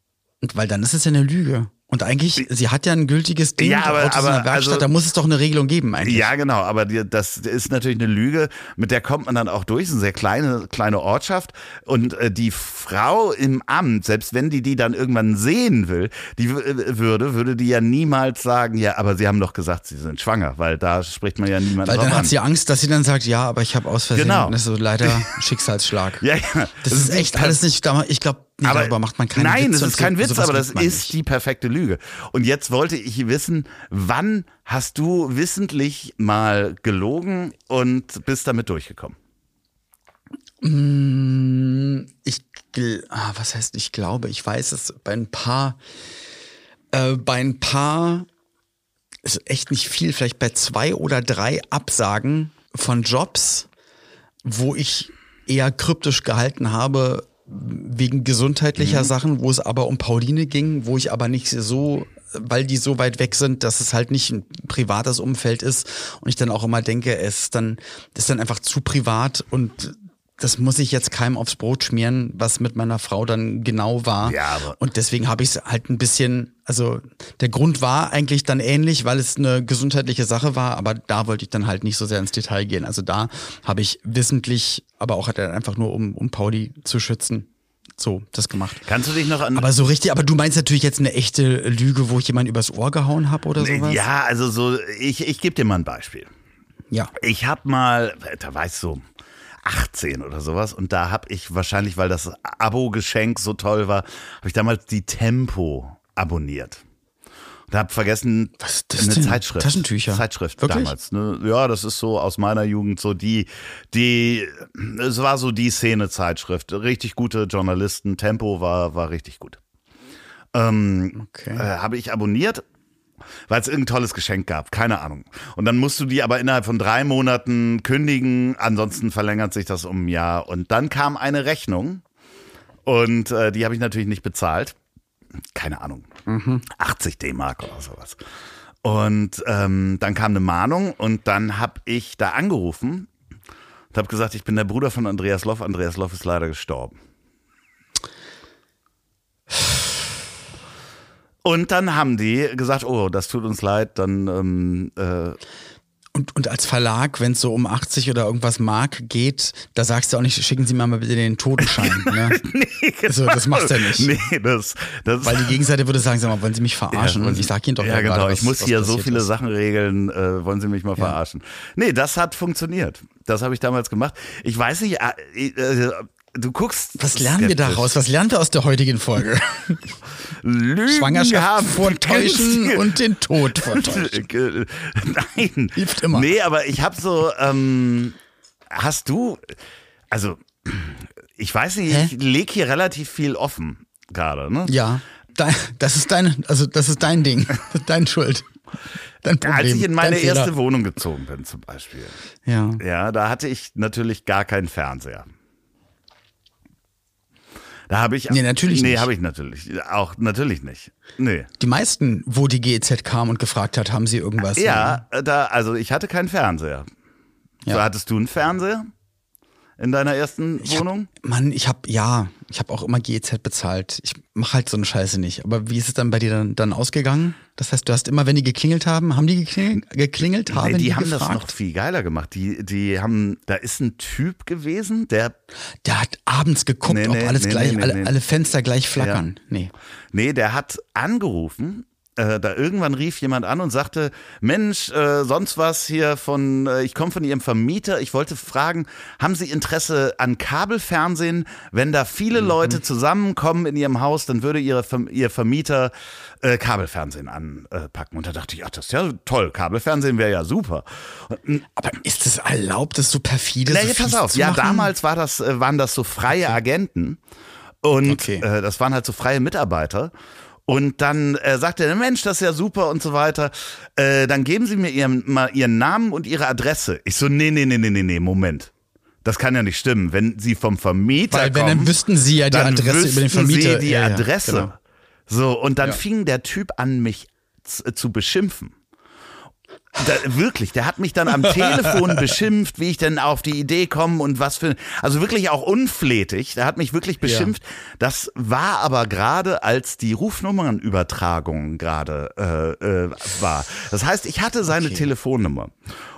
weil dann ist es ja eine Lüge. Und eigentlich, sie hat ja ein gültiges Ding, Ja, aber- aber, der Werkstatt, also- da muss es doch eine Regelung geben eigentlich. Ja, genau, aber die, das ist natürlich eine Lüge, mit der kommt man dann auch durch. Es ist eine sehr kleine, kleine Ortschaft. Und äh, die Frau im Amt, selbst wenn die die dann irgendwann sehen will, die äh, würde, würde die ja niemals sagen, ja, aber sie haben doch gesagt, sie sind schwanger, weil da spricht man ja niemanden Weil dann an. hat sie Angst, dass sie dann sagt, ja, aber ich habe aus Versehen, Genau. das ist so leider Schicksalsschlag. ja, ja. Das, ist echt alles nicht, ich glaube, nee, aber darüber macht man keine Nein, Witze es und ist kein Witz, aber das ist nicht. die perfekte Lüge. Und jetzt wollte ich wissen, wann hast du wissentlich mal gelogen und bist damit durchgekommen? Mm, Ich, ah, was heißt, ich glaube, ich weiß es bei ein paar, äh, bei ein paar, ist echt nicht viel, vielleicht bei zwei oder drei Absagen von Jobs, wo ich eher kryptisch gehalten habe, wegen gesundheitlicher Sachen, wo es aber um Pauline ging, wo ich aber nicht so, weil die so weit weg sind, dass es halt nicht ein privates Umfeld ist und ich dann auch immer denke, es ist dann, ist dann einfach zu privat und das muss ich jetzt keinem aufs Brot schmieren, was mit meiner Frau dann genau war. Ja, aber- und deswegen habe ich es halt ein bisschen, also der Grund war eigentlich dann ähnlich, weil es eine gesundheitliche Sache war, aber da wollte ich dann halt nicht so sehr ins Detail gehen. Also da habe ich wissentlich, aber auch halt einfach nur um, um Pauli zu schützen, so das gemacht. Kannst du dich noch an Aber so richtig, aber du meinst natürlich jetzt eine echte Lüge, wo ich jemanden übers Ohr gehauen habe oder sowas? Ja, also so, ich, ich gebe dir mal ein Beispiel. Ja. Ich habe mal, da war ich so 18 oder sowas und da habe ich wahrscheinlich, weil das Abo-Geschenk so toll war, habe ich damals die Tempo abonniert. Und hab vergessen, Was ist das eine denn? Zeitschrift. Taschentücher? Zeitschrift Wirklich? damals. Ne? Ja, das ist so aus meiner Jugend so die, die, es war so die Szene-Zeitschrift. Richtig gute Journalisten. Tempo war, war richtig gut. Ähm, Okay. äh, habe ich abonniert, weil es irgendein tolles Geschenk gab. Keine Ahnung. Und dann musst du die aber innerhalb von drei Monaten kündigen. Ansonsten verlängert sich das um ein Jahr. Und dann kam eine Rechnung. Und äh, die habe ich natürlich nicht bezahlt. Keine Ahnung. 80 D-Mark oder sowas. Und ähm, dann kam eine Mahnung und dann habe ich da angerufen und habe gesagt, ich bin der Bruder von Andreas Loff. Andreas Loff ist leider gestorben. Und dann haben die gesagt, oh, das tut uns leid, dann ähm, äh, Und, und als Verlag, wenn es so um 80 oder irgendwas Mark geht, da sagst du auch nicht, schicken Sie mir mal bitte den Totenschein. Ne? nee, Also, das machst du ja nicht. Nee, das, das Weil die Gegenseite würde sagen, sag mal, wollen Sie mich verarschen? und ich sag Ihnen doch Ja, genau. gerade, ich was- muss was hier so viele ist. Sachen regeln. Äh, wollen Sie mich mal verarschen? Nee, das hat funktioniert. Das habe ich damals gemacht. Ich weiß nicht, äh, äh, du guckst. Was lernen wir skeptisch. daraus? Was lernen wir aus der heutigen Folge? Lügen Schwangerschaft haben vortäuschen und den Tod vortäuschen. Nein. Hilft immer. Nee, aber ich habe so, ähm, hast du, also, ich weiß nicht, Hä? ich leg hier relativ viel offen gerade, ne? Ja, das ist dein, also das ist dein Ding, dein Schuld, dein Problem. Als ich in meine erste Wohnung gezogen bin, zum Beispiel. ja. Ja, da hatte ich natürlich gar keinen Fernseher. Da habe ich. Nee, natürlich Nee, nicht. habe ich natürlich. Auch natürlich nicht. Nee. Die meisten, wo die GEZ kam und gefragt hat, haben sie irgendwas? Ja, da, also ich hatte keinen Fernseher. Ja. So, hattest du einen Fernseher in deiner ersten Ich hab, Wohnung? Mann, ich habe ja, ich habe auch immer GEZ bezahlt. Ich mache halt so eine Scheiße nicht. Aber wie ist es dann bei dir dann, dann ausgegangen? Das heißt, du hast immer, wenn die geklingelt haben, haben die geklingelt? geklingelt haben Nee, die, die haben gefragt? das noch viel geiler gemacht. Die, die haben, da ist ein Typ gewesen, der, Der hat abends geguckt, Nee, nee, ob alles gleich, alle, alle Fenster gleich flackern. Nee. nee, der hat angerufen. Äh, da irgendwann rief jemand an und sagte, Mensch, äh, sonst was hier von, äh, ich komme von Ihrem Vermieter. Ich wollte fragen, haben Sie Interesse an Kabelfernsehen? Wenn da Mhm. viele Leute zusammenkommen in Ihrem Haus, dann würde Ihre, Ihr Vermieter äh, Kabelfernsehen anpacken. Und da dachte ich, ach, das ist ja toll. Kabelfernsehen wäre ja super. Aber ist es erlaubt, das so perfide Na, so pass auf. Ja, damals war das, äh, waren das so freie Agenten. Und Okay. äh, das waren halt so freie Mitarbeiter. Und dann äh, sagte er, Mensch, das ist ja super und so weiter. Äh, dann geben Sie mir ihren, mal Ihren Namen und Ihre Adresse. Ich so, nee, nee, nee, nee, nee, nee, Moment. Das kann ja nicht stimmen. Wenn Sie vom Vermieter Weil wenn, kommen, dann wüssten sie ja die Adresse über den Vermieter. Sie die Ja, ja, Adresse. genau. So, und dann Ja. fing der Typ an, mich zu, zu beschimpfen. Da, wirklich, der hat mich dann am Telefon beschimpft, wie ich denn auf die Idee komme und was für. Also wirklich auch unflätig. Der hat mich wirklich beschimpft. Das war aber gerade, als die Rufnummernübertragung gerade äh, äh, war. Das heißt, ich hatte seine Okay. Telefonnummer.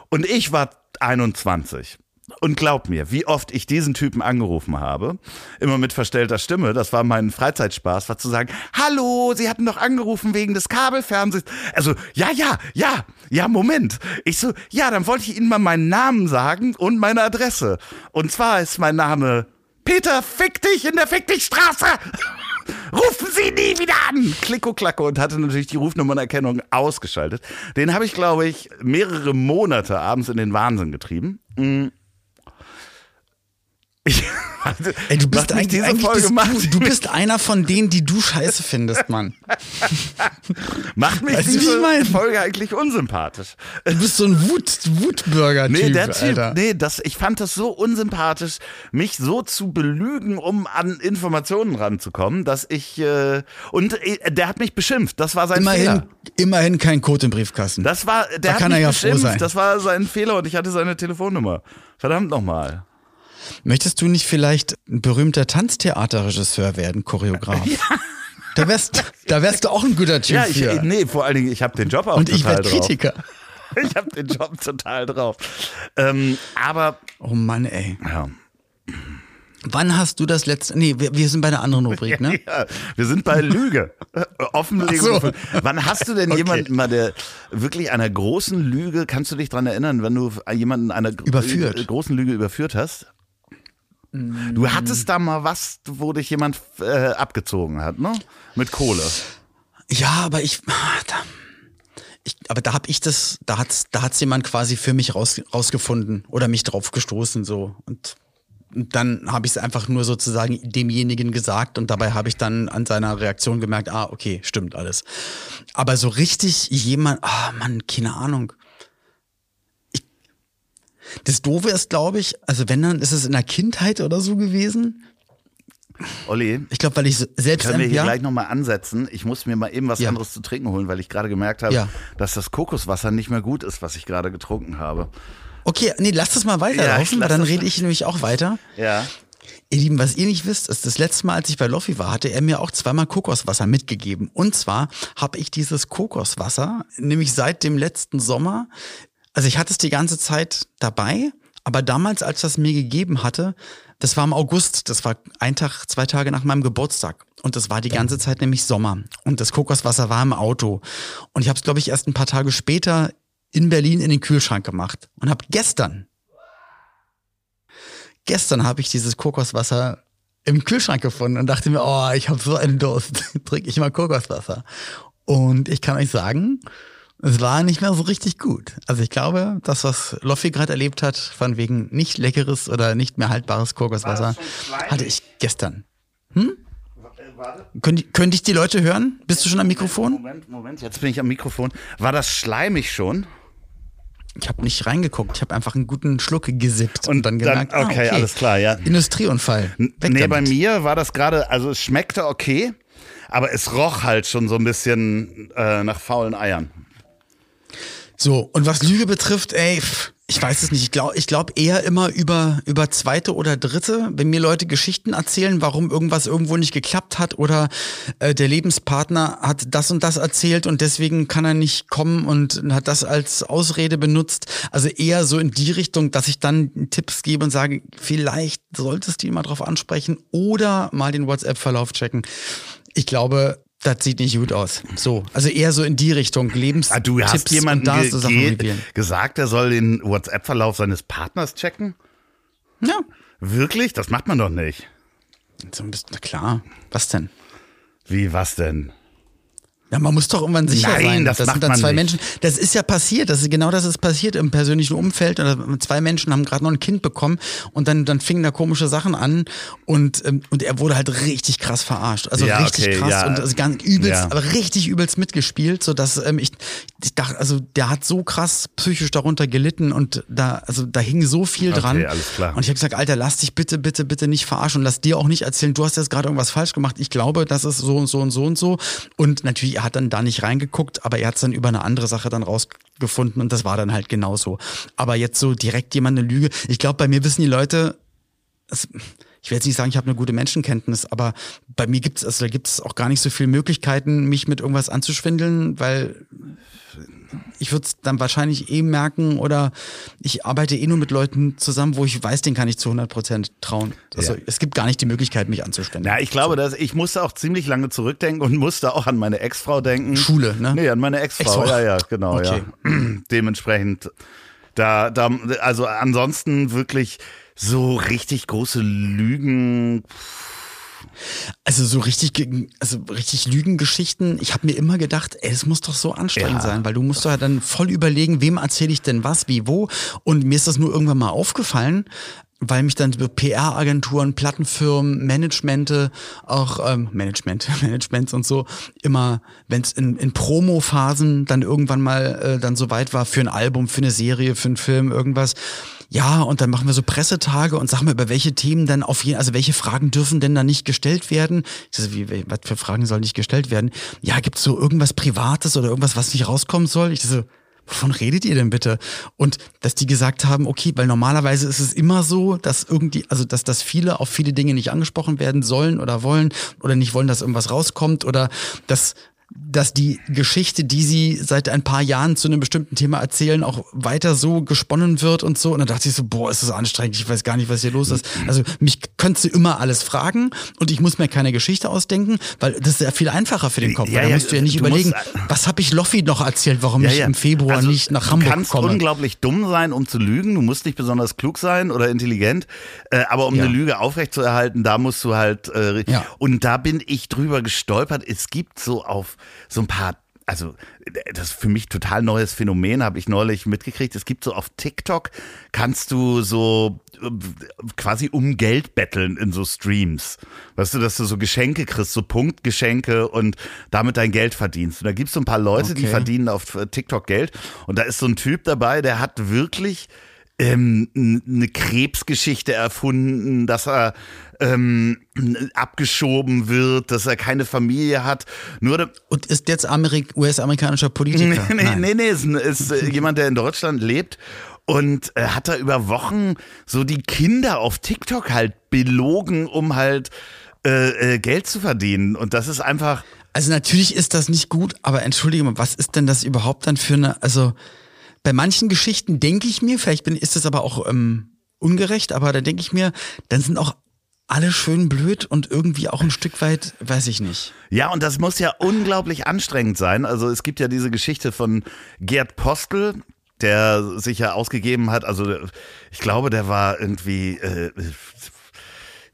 Und ich war 21. Und glaub mir, wie oft ich diesen Typen angerufen habe, immer mit verstellter Stimme, das war mein Freizeitspaß, war zu sagen, hallo, Sie hatten doch angerufen wegen des Kabelfernsehens. Also, ja, ja, ja, ja, Moment. Ich so, ja, dann wollte ich Ihnen mal meinen Namen sagen und meine Adresse. Und zwar ist mein Name Peter Fick dich in der Fick dich Straße. Rufen Sie nie wieder an! Klicko klacko und hatte natürlich die Rufnummernerkennung ausgeschaltet. Den habe ich, glaube ich, mehrere Monate abends in den Wahnsinn getrieben. Mm. Ich, Ey, du bist eigentlich, diese eigentlich Folge bist du, du bist einer von denen, die du scheiße findest, Mann. macht mich Weißt ich diese meine? Folge eigentlich unsympathisch. Du bist so ein Wut, Wutbürger-Typ, Nee, der Typ, Alter. nee, das, ich fand das so unsympathisch, mich so zu belügen, um an Informationen ranzukommen, dass ich, äh, und äh, der hat mich beschimpft, das war sein Immerhin, Fehler. immerhin kein Code im Briefkasten. Das war, der Da hat kann mich er ja froh beschimpft, sein. das war sein Fehler und ich hatte seine Telefonnummer. Verdammt nochmal. Möchtest du nicht vielleicht ein berühmter Tanztheaterregisseur werden, Choreograf? Da wärst, da wärst du auch ein guter Typ Ja, ich, für. nee, vor allen Dingen, ich habe den Job auch Und ich total werde drauf. Kritiker. Ich habe den Job total drauf. Ähm, aber, Oh Mann, ey. ja. Wann hast du das letzte. Nee, wir, wir sind bei einer anderen Rubrik, ne? Ja, wir sind bei Lüge. Offenlegung. Ach so. Wann hast du denn Okay. jemanden mal der wirklich einer großen Lüge, kannst du dich dran erinnern, wenn du jemanden einer Überführt. äh, großen Lüge überführt hast? Du hattest da mal was, wo dich jemand äh, abgezogen hat, ne? Mit Kohle. Ja, aber ich, da, ich aber da habe ich das, da hat's, da hat's jemand quasi für mich raus, rausgefunden oder mich drauf gestoßen so und und dann habe ich es einfach nur sozusagen demjenigen gesagt und dabei habe ich dann an seiner Reaktion gemerkt, ah, okay, stimmt alles. Aber so richtig jemand, ah, Mann, keine Ahnung. Das Doofe ist, glaube ich, also wenn dann ist es in der Kindheit oder so gewesen. Olli, Ich glaube, weil ich selbst können wir hier ja, gleich nochmal ansetzen? Ich muss mir mal eben was Ja. anderes zu trinken holen, weil ich gerade gemerkt habe, Ja. dass das Kokoswasser nicht mehr gut ist, was ich gerade getrunken habe. Okay, nee, lass das mal weiterlaufen, weil dann rede ich nämlich auch weiter. Ja. Ihr Lieben, was ihr nicht wisst, ist, das letzte Mal, als ich bei Loffi war, hatte er mir auch zweimal Kokoswasser mitgegeben. Und zwar habe ich dieses Kokoswasser, nämlich seit dem letzten Sommer, also ich hatte es die ganze Zeit dabei, aber damals, als das mir gegeben hatte, das war im August, das war ein Tag, zwei Tage nach meinem Geburtstag. Und das war die ganze Zeit nämlich Sommer. Und das Kokoswasser war im Auto. Und ich habe es, glaube ich, erst ein paar Tage später in Berlin in den Kühlschrank gemacht. Und habe gestern gestern habe ich dieses Kokoswasser im Kühlschrank gefunden und dachte mir, oh, ich habe so einen Durst, trinke ich mal Kokoswasser. Und ich kann euch sagen, es war nicht mehr so richtig gut. Also ich glaube, das, was Loffi gerade erlebt hat, von wegen nicht leckeres oder nicht mehr haltbares Kokoswasser, hatte ich gestern. Hm? Könnte, könnte ich die Leute hören? Bist du schon am Mikrofon? Moment, Moment, jetzt bin ich am Mikrofon. War das schleimig schon? Ich habe nicht reingeguckt. Ich habe einfach einen guten Schluck gesippt und, Und dann dann- gemerkt, ah, okay, alles klar, ja. Industrieunfall. Weg nee, damit. bei mir war das gerade, also es schmeckte okay, aber es roch halt schon so ein bisschen äh, nach faulen Eiern. So, und was Lüge betrifft, ey, ich weiß es nicht. Ich glaube ich glaub eher immer über, über zweite oder dritte, wenn mir Leute Geschichten erzählen, warum irgendwas irgendwo nicht geklappt hat oder äh, der Lebenspartner hat das und das erzählt und deswegen kann er nicht kommen und hat das als Ausrede benutzt. Also eher so in die Richtung, dass ich dann Tipps gebe und sage, vielleicht solltest du ihn mal drauf ansprechen oder mal den WhatsApp-Verlauf checken. Ich glaube, das sieht nicht gut aus. So, also eher so in die Richtung Lebens Ah, du hast Tipps jemanden da ge gesagt, er soll den WhatsApp-Verlauf seines Partners checken? Ja. Wirklich? Das macht man doch nicht. So ein bisschen, na klar. Was denn? Wie, was denn? Ja, man muss doch irgendwann sicher Nein, sein. das das macht sind dann zwei nicht. Menschen. Das ist ja passiert. Das ist genau das ist passiert im persönlichen Umfeld. Oder zwei Menschen haben gerade noch ein Kind bekommen und dann, dann fingen da komische Sachen an und, ähm, und er wurde halt richtig krass verarscht. Also Ja, richtig okay, krass ja. und also ganz übelst, Ja. aber richtig übelst mitgespielt, so dass ähm, ich, ich dachte, also der hat so krass psychisch darunter gelitten und da, also da hing so viel Okay, dran. alles klar. Und ich habe gesagt, Alter, lass dich bitte, bitte, bitte nicht verarschen und lass dir auch nicht erzählen, du hast jetzt gerade irgendwas falsch gemacht. Ich glaube, das ist so und so und so und so. Und natürlich, er hat dann da nicht reingeguckt, aber er hat es dann über eine andere Sache dann rausgefunden und das war dann halt genauso. Aber jetzt so direkt jemand eine Lüge. Ich glaube, bei mir wissen die Leute, es, ich will jetzt nicht sagen, ich habe eine gute Menschenkenntnis, aber bei mir gibt es, also da gibt es auch gar nicht so viele Möglichkeiten, mich mit irgendwas anzuschwindeln, weil ich würde es dann wahrscheinlich eh merken oder ich arbeite eh nur mit Leuten zusammen, wo ich weiß, den kann ich zu 100 Prozent trauen. Also Ja. es gibt gar nicht die Möglichkeit, mich anzuschwindeln. Na, ich glaube, dass ich musste auch ziemlich lange zurückdenken und musste auch an meine Ex-Frau denken. Schule, ne? Nee, an meine Ex-Frau. Ex-Frau. Ja, ja, genau, Okay. ja. Dementsprechend, da, da, also ansonsten wirklich so richtig große Lügen. Also so richtig, also richtig Lügengeschichten. Ich habe mir immer gedacht, ey, es muss doch so anstrengend Ja. sein, weil du musst doch ja dann voll überlegen, wem erzähle ich denn was, wie, wo. Und mir ist das nur irgendwann mal aufgefallen, weil mich dann PR-Agenturen, Plattenfirmen, Managemente, auch ähm, Management, Managements und so, immer, wenn es in, in Promo-Phasen dann irgendwann mal äh, dann so weit war für ein Album, für eine Serie, für einen Film, irgendwas. Ja, und dann machen wir so Pressetage und sagen wir, über welche Themen dann auf jeden, also welche Fragen dürfen denn da nicht gestellt werden? Ich so, wie, was für Fragen sollen nicht gestellt werden? Ja, gibt's so irgendwas Privates oder irgendwas, was nicht rauskommen soll? Ich so, wovon redet ihr denn bitte? Und dass die gesagt haben, okay, weil normalerweise ist es immer so, dass irgendwie, also dass, dass viele auf viele Dinge nicht angesprochen werden sollen oder wollen oder nicht wollen, dass irgendwas rauskommt oder dass dass die Geschichte, die sie seit ein paar Jahren zu einem bestimmten Thema erzählen, auch weiter so gesponnen wird und so. Und dann dachte ich so, boah, ist das anstrengend, ich weiß gar nicht, was hier los ist. Also mich könntest du immer alles fragen und ich muss mir keine Geschichte ausdenken, weil das ist ja viel einfacher für den Kopf. Ja, weil da ja, musst du ja nicht du überlegen, musst- was habe ich Loffi noch erzählt, warum ich im Februar Also, nicht nach du Hamburg kannst komme. unglaublich dumm sein, um zu lügen. Du musst nicht besonders klug sein oder intelligent. Äh, aber um Ja. eine Lüge aufrechtzuerhalten, da musst du halt. Äh, Ja. Und da bin ich drüber gestolpert. Es gibt so auf so ein paar also das ist für mich total neues Phänomen, habe ich neulich mitgekriegt. Es gibt so auf TikTok, kannst du so äh, quasi um Geld betteln in so Streams. Weißt du, dass du so Geschenke kriegst, so Punktgeschenke und damit dein Geld verdienst. Und da gibt es so ein paar Leute, okay. die verdienen auf TikTok Geld. Und da ist so ein Typ dabei, der hat wirklich ähm, eine Krebsgeschichte erfunden, dass er ähm, abgeschoben wird, dass er keine Familie hat. Nur Und ist jetzt Amerik US-amerikanischer Politiker? nee, nee, nee, nee, ist, ist äh, jemand, der in Deutschland lebt und äh, hat da über Wochen so die Kinder auf TikTok halt belogen, um halt äh, äh, Geld zu verdienen. Und das ist einfach. Also natürlich ist das nicht gut, aber entschuldige mal, was ist denn das überhaupt dann für eine, also bei manchen Geschichten denke ich mir, vielleicht bin, ist das aber auch ähm, ungerecht, aber da denke ich mir, dann sind auch alle schön blöd und irgendwie auch ein Stück weit, weiß ich nicht. Ja, und das muss ja unglaublich anstrengend sein. Also es gibt ja diese Geschichte von Gerd Postel, der sich ja ausgegeben hat. Also ich glaube, der war irgendwie äh,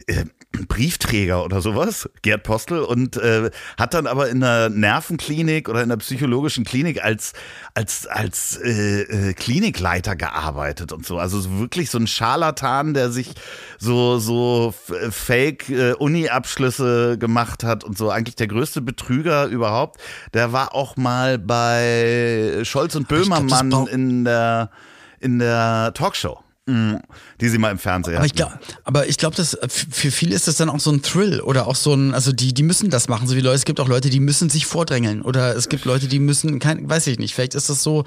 äh, Briefträger oder sowas, Gerd Postel, und äh, hat dann aber in einer Nervenklinik oder in einer psychologischen Klinik als, als, als äh, äh, Klinikleiter gearbeitet und so. Also wirklich so ein Scharlatan, der sich so, so äh, Fake-Uni-Abschlüsse gemacht hat und so. Eigentlich der größte Betrüger überhaupt. Der war auch mal bei Scholz und Böhmermann in der, in der Talkshow. Mhm. Die sie mal im Fernsehen aber ich glaube, aber ich glaube, dass für viele ist das dann auch so ein Thrill oder auch so ein, also die, die müssen das machen, so wie Leute. Es gibt auch Leute, die müssen sich vordrängeln oder es gibt Leute, die müssen, kein, weiß ich nicht. Vielleicht ist das so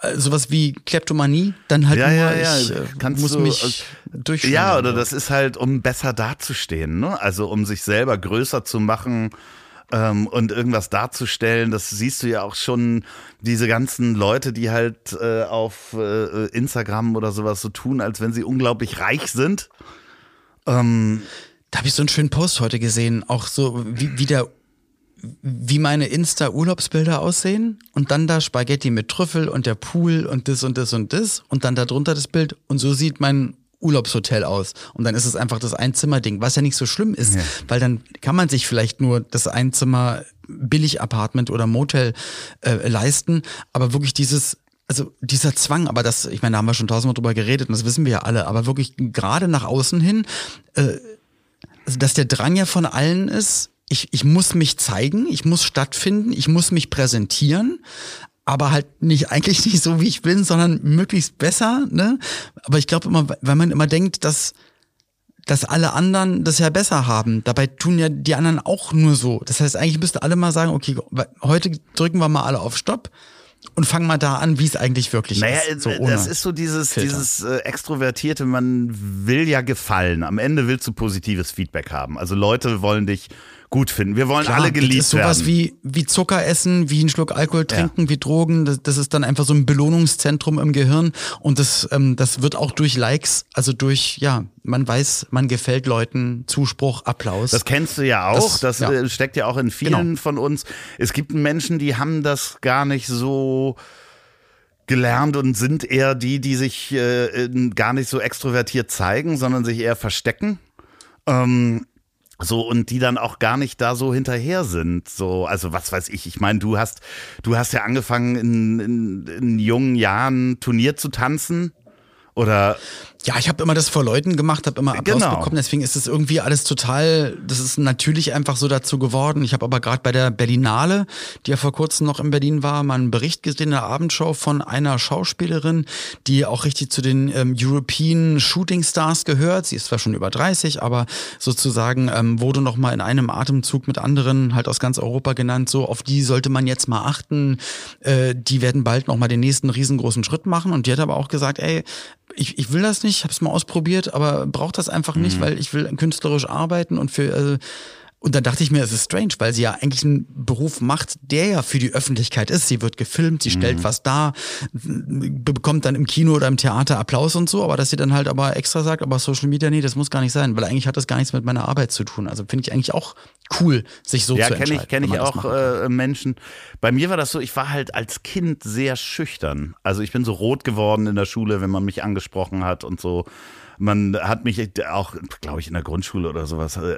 äh, sowas wie Kleptomanie, dann halt ja, nur, ja, ja. ich äh, Kannst muss du, mich durchführen. Ja, oder das ist halt, um besser dazustehen, ne? Also um sich selber größer zu machen ähm, und irgendwas darzustellen. Das siehst du ja auch schon, diese ganzen Leute, die halt äh, auf äh, Instagram oder sowas so tun, als wenn sie unglaublich reich sind. Ähm, da habe ich so einen schönen Post heute gesehen, auch so wie, wie der wie meine Insta-Urlaubsbilder aussehen und dann da Spaghetti mit Trüffel und der Pool und das und das und das und dann da drunter das Bild und so sieht mein Urlaubshotel aus. Und dann ist es einfach das Einzimmerding, was ja nicht so schlimm ist, ja. weil dann kann man sich vielleicht nur das Einzimmer Billig-Apartment oder Motel äh, leisten, aber wirklich dieses also dieser Zwang, aber das, ich meine, da haben wir schon tausendmal drüber geredet und das wissen wir ja alle, aber wirklich gerade nach außen hin, äh, also dass der Drang ja von allen ist, ich, ich muss mich zeigen, ich muss stattfinden, ich muss mich präsentieren, aber halt nicht eigentlich nicht so wie ich bin, sondern möglichst besser. Ne? Aber ich glaube immer, weil man immer denkt, dass dass alle anderen das ja besser haben. Dabei tun ja die anderen auch nur so. Das heißt, eigentlich müssten alle mal sagen, okay, heute drücken wir mal alle auf Stopp und fangen mal da an, wie es eigentlich wirklich naja, ist. So das ist so dieses, dieses äh, Extrovertierte, man will ja gefallen. Am Ende willst du positives Feedback haben. Also Leute wollen dich gut finden. Wir wollen Klar, alle geliebt das ist sowas werden. Wie, wie Zucker essen, wie einen Schluck Alkohol trinken, ja. wie Drogen. Das, das, ist dann einfach so ein Belohnungszentrum im Gehirn. Und das, ähm, das wird auch durch Likes, also durch, ja, man weiß, man gefällt Leuten, Zuspruch, Applaus. Das kennst du ja auch. Das, das ja. Äh, steckt ja auch in vielen genau. von uns. Es gibt Menschen, die haben das gar nicht so gelernt und sind eher die, die sich äh, gar nicht so extrovertiert zeigen, sondern sich eher verstecken. Ähm, so und die dann auch gar nicht da so hinterher sind. So also was weiß ich ich meine du hast du hast ja angefangen in, in, in jungen Jahren Turnier zu tanzen oder ja, ich habe immer das vor Leuten gemacht, habe immer Applaus genau. bekommen, deswegen ist es irgendwie alles total, das ist natürlich einfach so dazu geworden. Ich habe aber gerade bei der Berlinale, die ja vor kurzem noch in Berlin war, mal einen Bericht gesehen in der Abendshow von einer Schauspielerin, die auch richtig zu den ähm, European Shooting Stars gehört. Sie ist zwar schon über 30, aber sozusagen ähm, wurde noch mal in einem Atemzug mit anderen halt aus ganz Europa genannt. So auf die sollte man jetzt mal achten. Äh, die werden bald noch mal den nächsten riesengroßen Schritt machen. Und die hat aber auch gesagt, ey, ich, ich will das nicht, ich habe es mal ausprobiert, aber brauche das einfach mhm. nicht, weil ich will künstlerisch arbeiten und für also, und dann dachte ich mir, es ist strange, weil sie ja eigentlich einen Beruf macht, der ja für die Öffentlichkeit ist. Sie wird gefilmt, sie mhm. stellt was dar, bekommt dann im Kino oder im Theater Applaus und so, aber dass sie dann halt aber extra sagt, aber Social Media, nee, das muss gar nicht sein, weil eigentlich hat das gar nichts mit meiner Arbeit zu tun. Also finde ich eigentlich auch cool, sich so ja, zu entscheiden. Ja, kenne ich, kenn ich auch äh, Menschen. Bei mir war das so, ich war halt als Kind sehr schüchtern. Also ich bin so rot geworden in der Schule, wenn man mich angesprochen hat und so. Man hat mich auch, glaube ich, in der Grundschule oder sowas, äh,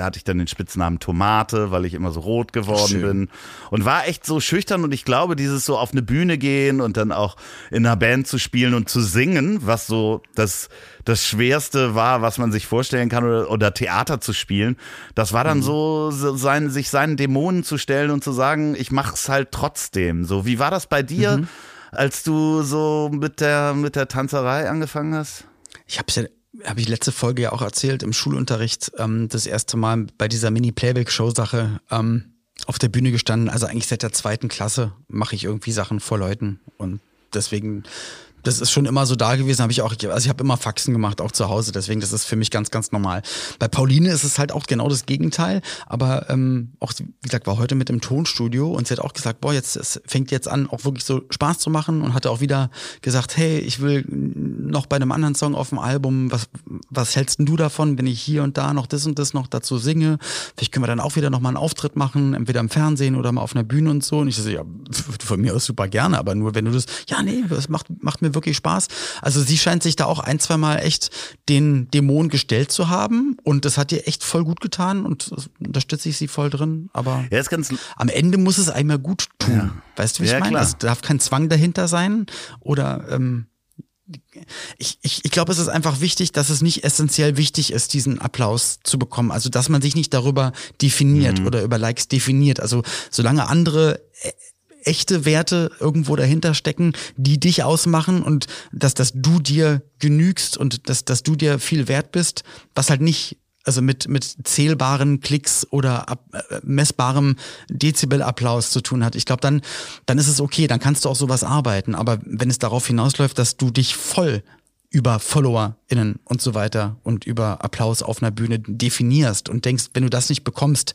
hatte ich dann den Spitznamen Tomate, weil ich immer so rot geworden Schön. bin. Und war echt so schüchtern und ich glaube, dieses so auf eine Bühne gehen und dann auch in einer Band zu spielen und zu singen, was so das, das Schwerste war, was man sich vorstellen kann, oder, oder Theater zu spielen, das war dann Mhm. so, so sein, sich seinen Dämonen zu stellen und zu sagen, ich mach's halt trotzdem. So, wie war das bei dir, Mhm. als du so mit der, mit der Tanzerei angefangen hast? Ich habe ja, habe ich letzte Folge ja auch erzählt im Schulunterricht, ähm, das erste Mal bei dieser Mini-Playback-Show-Sache ähm, auf der Bühne gestanden. Also eigentlich seit der zweiten Klasse mache ich irgendwie Sachen vor Leuten und deswegen. Das ist schon immer so da gewesen, habe ich auch, also ich habe immer Faxen gemacht, auch zu Hause, deswegen das ist für mich ganz, ganz normal. Bei Pauline ist es halt auch genau das Gegenteil, aber ähm, auch, wie gesagt, war heute mit im Tonstudio und sie hat auch gesagt, boah, jetzt es fängt jetzt an, auch wirklich so Spaß zu machen und hatte auch wieder gesagt, hey, ich will noch bei einem anderen Song auf dem Album, was, was hältst denn du davon, wenn ich hier und da noch das und das noch dazu singe? Vielleicht können wir dann auch wieder noch mal einen Auftritt machen, entweder im Fernsehen oder mal auf einer Bühne und so. Und ich so, ja, von mir aus super gerne, aber nur wenn du das, ja, nee, das macht, macht mir wirklich Spaß. Also sie scheint sich da auch ein, zwei Mal echt den Dämon gestellt zu haben und das hat ihr echt voll gut getan und unterstütze ich sie voll drin, aber Ja, am Ende muss es einmal gut tun. Weißt du, wie Ja, ich meine? Also darf kein Zwang dahinter sein oder ähm, ich, ich, ich glaube, es ist einfach wichtig, dass es nicht essentiell wichtig ist, diesen Applaus zu bekommen. Also, dass man sich nicht darüber definiert Mhm. oder über Likes definiert. Also, solange andere äh, echte Werte irgendwo dahinter stecken, die dich ausmachen und dass, dass du dir genügst und dass, dass du dir viel wert bist, was halt nicht also mit, mit zählbaren Klicks oder ab, äh, messbarem Dezibelapplaus zu tun hat. Ich glaube, dann, dann ist es okay, dann kannst du auch sowas arbeiten. Aber wenn es darauf hinausläuft, dass du dich voll über FollowerInnen und so weiter und über Applaus auf einer Bühne definierst und denkst, wenn du das nicht bekommst,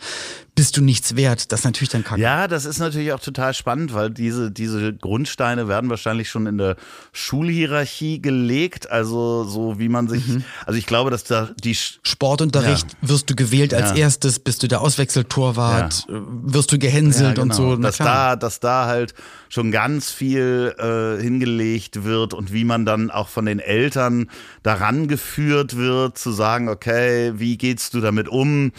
bist du nichts wert. Das ist natürlich dann kacke. Ja, das ist natürlich auch total spannend, weil diese, diese Grundsteine werden wahrscheinlich schon in der Schulhierarchie gelegt. Also so wie man sich, also ich glaube, dass da die Sch- Sportunterricht wirst du gewählt als Ja. erstes, bist du der Auswechseltorwart, äh, wirst du gehänselt Ja, und genau. so. Na dass klar. da, dass da halt schon ganz viel äh, hingelegt wird und wie man dann auch von den Eltern daran geführt wird, zu sagen, okay, wie gehst du damit um?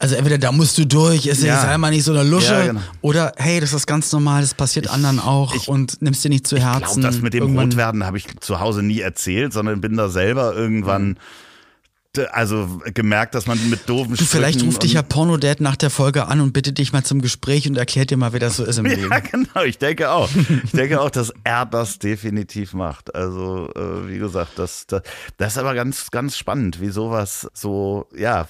Also entweder da musst du durch, ist Ja. ja. sei mal nicht so eine Lusche, Ja, genau. oder hey, das ist ganz normal, das passiert anderen auch und nimmst dir nicht zu Ich Herzen. glaube, das mit dem Irgendwann- Rotwerden habe ich zu Hause nie erzählt, sondern bin da selber irgendwann, d- also gemerkt, dass man mit doofen Du, vielleicht ruft dich ja Pornodad nach der Folge an und bittet dich mal zum Gespräch und erklärt dir mal, wie das so ist im Leben. Ja, genau, ich denke auch. Ich denke auch, dass er das definitiv macht. Also, äh, wie gesagt, das, das, das ist aber ganz, ganz spannend, wie sowas so, ja,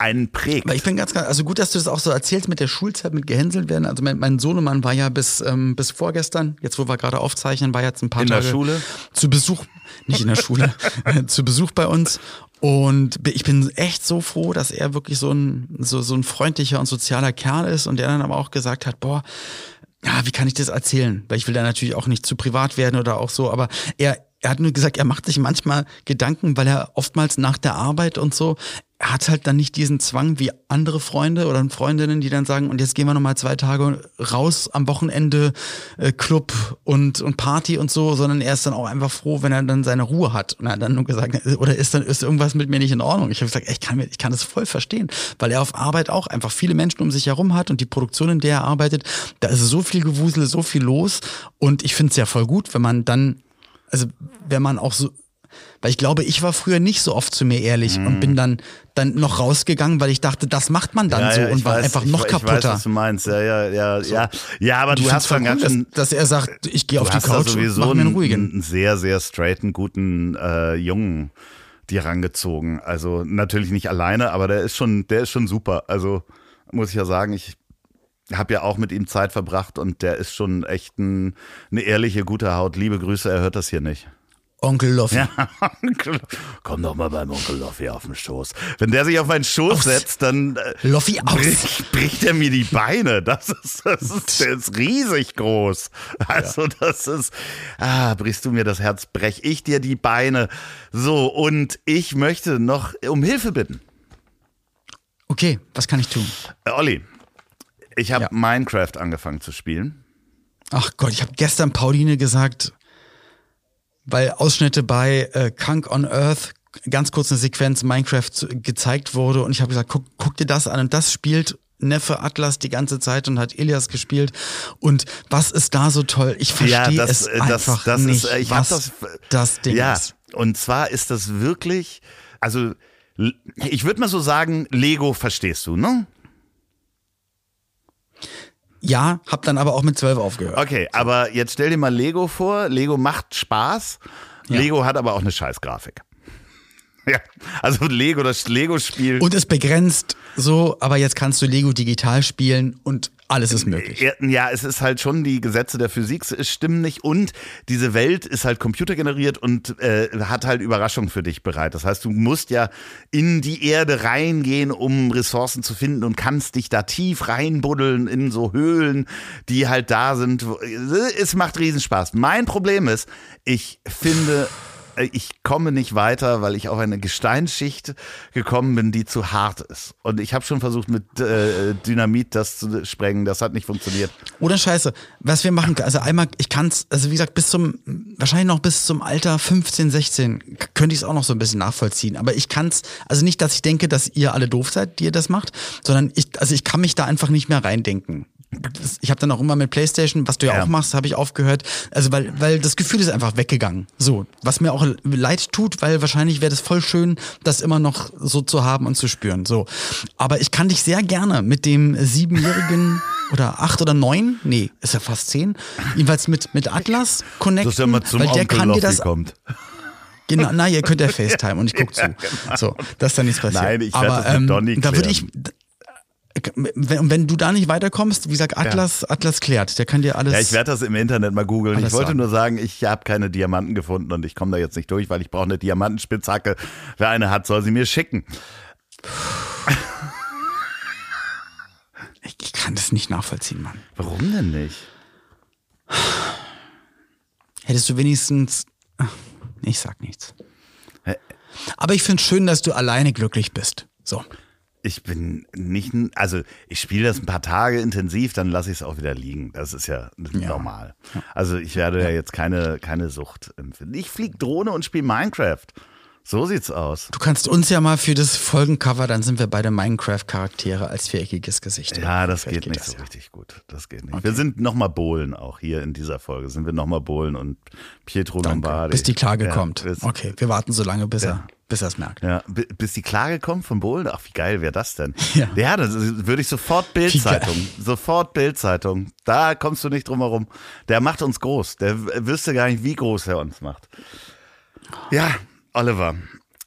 einen prägt. Aber ich bin ganz, ganz, also gut, dass du das auch so erzählst mit der Schulzeit, mit gehänselt werden. Also mein, mein Sohnemann war ja bis, ähm, bis vorgestern, jetzt wo wir gerade aufzeichnen, war jetzt ein paar In der Tage Schule? zu Besuch, nicht in der Schule, zu Besuch bei uns. Und ich bin echt so froh, dass er wirklich so ein, so, so ein freundlicher und sozialer Kerl ist und der dann aber auch gesagt hat, boah, ja, wie kann ich das erzählen? Weil ich will da natürlich auch nicht zu privat werden oder auch so, aber er, er hat nur gesagt, er macht sich manchmal Gedanken, weil er oftmals nach der Arbeit und so, hat halt dann nicht diesen Zwang wie andere Freunde oder Freundinnen, die dann sagen, und jetzt gehen wir nochmal zwei Tage raus am Wochenende, äh, Club und, und Party und so, sondern er ist dann auch einfach froh, wenn er dann seine Ruhe hat. Und er hat dann nur gesagt, oder ist dann ist irgendwas mit mir nicht in Ordnung? Ich habe gesagt, ich kann, mir, ich kann das voll verstehen, weil er auf Arbeit auch einfach viele Menschen um sich herum hat und die Produktion, in der er arbeitet, da ist so viel Gewusel, so viel los. Und ich finde es ja voll gut, wenn man dann, also wenn man auch so, weil ich glaube, ich war früher nicht so oft zu mir ehrlich und bin dann, dann noch rausgegangen, weil ich dachte, das macht man dann Mhm. Ja, so ja, und war weiß, einfach ich, noch ich weiß, kaputter. was du meinst. Ja, ja, ja, ja. Ja, aber du hast dann ganz schön. dass, dass er sagt, ich gehe auf die Couch und sowieso mach mir einen einen, ruhigen. einen sehr, sehr straighten, guten äh, Jungen dir rangezogen. Also natürlich nicht alleine, aber der ist schon, der ist schon super. Also muss ich ja sagen, ich habe ja auch mit ihm Zeit verbracht und der ist schon echt ein, eine ehrliche, gute Haut. Liebe Grüße, er hört das hier nicht. Onkel Loffi. Ja, Onkel- komm doch mal beim Onkel Loffi auf den Schoß. Wenn der sich auf meinen Schoß Aus. setzt, dann äh, Loffi aus. bricht, bricht er mir die Beine. Das ist, das ist, der ist riesig groß. Also das ist, ah, brichst du mir das Herz, brech ich dir die Beine. So, und ich möchte noch um Hilfe bitten. Okay, was kann ich tun? Äh, Olli, ich habe Ja. Minecraft angefangen zu spielen. Ach Gott, ich habe gestern Pauline gesagt, weil Ausschnitte bei äh, Kunk on Earth ganz kurz eine Sequenz Minecraft gezeigt wurde und ich habe gesagt, guck, guck dir das an und das spielt Neffe Atlas die ganze Zeit und hat Elias gespielt. Und was ist da so toll? Ich verstehe ja, es das, einfach das nicht, ist, ich was das, das Ding ja, ist. Und zwar ist das wirklich, also ich würde mal so sagen, Lego verstehst du, ne? Ja, hab dann aber auch mit zwölf aufgehört. Okay, aber jetzt stell dir mal Lego vor. Lego macht Spaß. Ja. Lego hat aber auch eine Scheißgrafik. Ja, also Lego, das Lego-Spiel. Und es begrenzt so, aber jetzt kannst du Lego digital spielen und alles ist möglich. Ja, es ist halt schon, die Gesetze der Physik stimmen nicht und diese Welt ist halt computergeneriert und äh, hat halt Überraschungen für dich bereit. Das heißt, du musst ja in die Erde reingehen, um Ressourcen zu finden und kannst dich da tief reinbuddeln in so Höhlen, die halt da sind. Es macht Riesenspaß. Mein Problem ist, ich finde ich komme nicht weiter, weil ich auf eine Gesteinsschicht gekommen bin, die zu hart ist. Und ich habe schon versucht, mit äh, Dynamit das zu sprengen. Das hat nicht funktioniert. Oder Scheiße, was wir machen, also einmal, ich kann es, also wie gesagt, bis zum, wahrscheinlich noch bis zum Alter 15, 16 könnte ich es auch noch so ein bisschen nachvollziehen. Aber ich kann es, also nicht, dass ich denke, dass ihr alle doof seid, die ihr das macht, sondern ich, also ich kann mich da einfach nicht mehr reindenken ich habe dann auch immer mit PlayStation, was du ja, ja. auch machst, habe ich aufgehört. Also weil weil das Gefühl ist einfach weggegangen. So, was mir auch leid tut, weil wahrscheinlich wäre das voll schön, das immer noch so zu haben und zu spüren. So, aber ich kann dich sehr gerne mit dem siebenjährigen oder acht oder neun, nee, ist ja fast zehn, jedenfalls mit mit Atlas connecten, das ja mal zum weil der Onkel kann dir das kommt. Genau, na, ihr könnt ja FaceTime und ich guck zu. Genau. So, dass da nichts passiert. Nein, ich werde das mit ähm, Donny Da würde ich, wenn, wenn du da nicht weiterkommst, wie gesagt, Atlas, ja. Atlas klärt, der kann dir alles. Ja, ich werde das im Internet mal googeln. Ich wollte sagen. nur sagen, ich habe keine Diamanten gefunden und ich komme da jetzt nicht durch, weil ich brauche eine Diamantenspitzhacke. Wer eine hat, soll sie mir schicken. Ich kann das nicht nachvollziehen, Mann. Warum denn nicht? Hättest du wenigstens. Ich sag nichts. Aber ich finde es schön, dass du alleine glücklich bist. So ich bin nicht, also ich spiele das ein paar Tage intensiv, dann lasse ich es auch wieder liegen. Das ist ja, ja. normal. Also ich werde ja. ja, jetzt keine, keine Sucht empfinden. Ich fliege Drohne und spiele Minecraft. So sieht's aus. Du kannst uns ja mal für das Folgencover, dann sind wir beide Minecraft-Charaktere als viereckiges Gesicht. Ja, das geht, geht, nicht das so ja. richtig gut. Das geht nicht. Okay. Wir sind nochmal Bohlen auch hier in dieser Folge. Sind wir nochmal Bohlen und Pietro Danke. Lombardi. Bis die Klage kommt. Okay, wir warten so lange, bis er bis er es merkt. Ja, bis die Klage kommt von Bohlen. Ach, wie geil wäre das denn? Ja, ja das würde ich sofort Bildzeitung. Sofort Bildzeitung. Da kommst du nicht drum herum. Der macht uns groß. Der wüsste gar nicht, wie groß er uns macht. Ja, Oliver.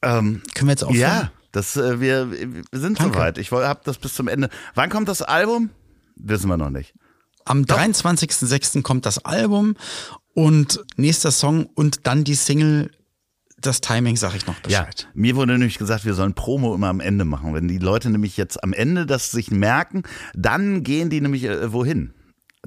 Ähm, Können wir jetzt aufhören? Ja, das, äh, wir, wir sind Danke. soweit. Ich habe das bis zum Ende. Wann kommt das Album? Wissen wir noch nicht. Am 23.06. kommt das Album und nächster Song und dann die Single das Timing sage ich noch Bescheid. Ja, mir wurde nämlich gesagt, wir sollen Promo immer am Ende machen. Wenn die Leute nämlich jetzt am Ende das sich merken, dann gehen die nämlich äh, wohin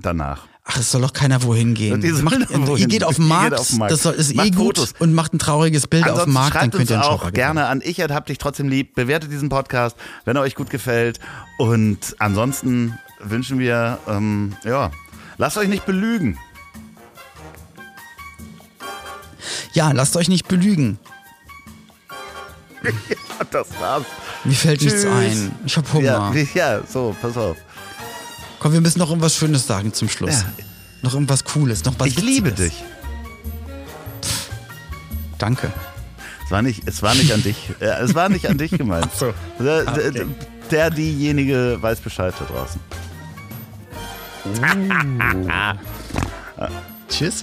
danach. Ach, es soll doch keiner wohin gehen. Macht, wohin. Ihr geht auf den Markt, auf den Markt. das soll, ist macht eh gut Fotos. und macht ein trauriges Bild Ansonsten auf dem Markt, dann könnt ihr einen auch gerne an ich hab dich trotzdem lieb. Bewertet diesen Podcast, wenn er euch gut gefällt. Und ansonsten wünschen wir, ähm, ja, lasst euch nicht belügen. Ja, lasst euch nicht belügen. ja, das war's. Mir fällt Tschüss. nichts ein. Ich hab Hunger. Ja, ja, so, pass auf. Komm, wir müssen noch irgendwas Schönes sagen zum Schluss. Ja. Noch irgendwas Cooles, noch was Ich Witziges. liebe dich. Pff, danke. Es war nicht, es war nicht an dich. Äh, es war nicht an dich gemeint. Ach so. Der, ah, okay. der, diejenige weiß Bescheid da draußen. Uh. Tschüss.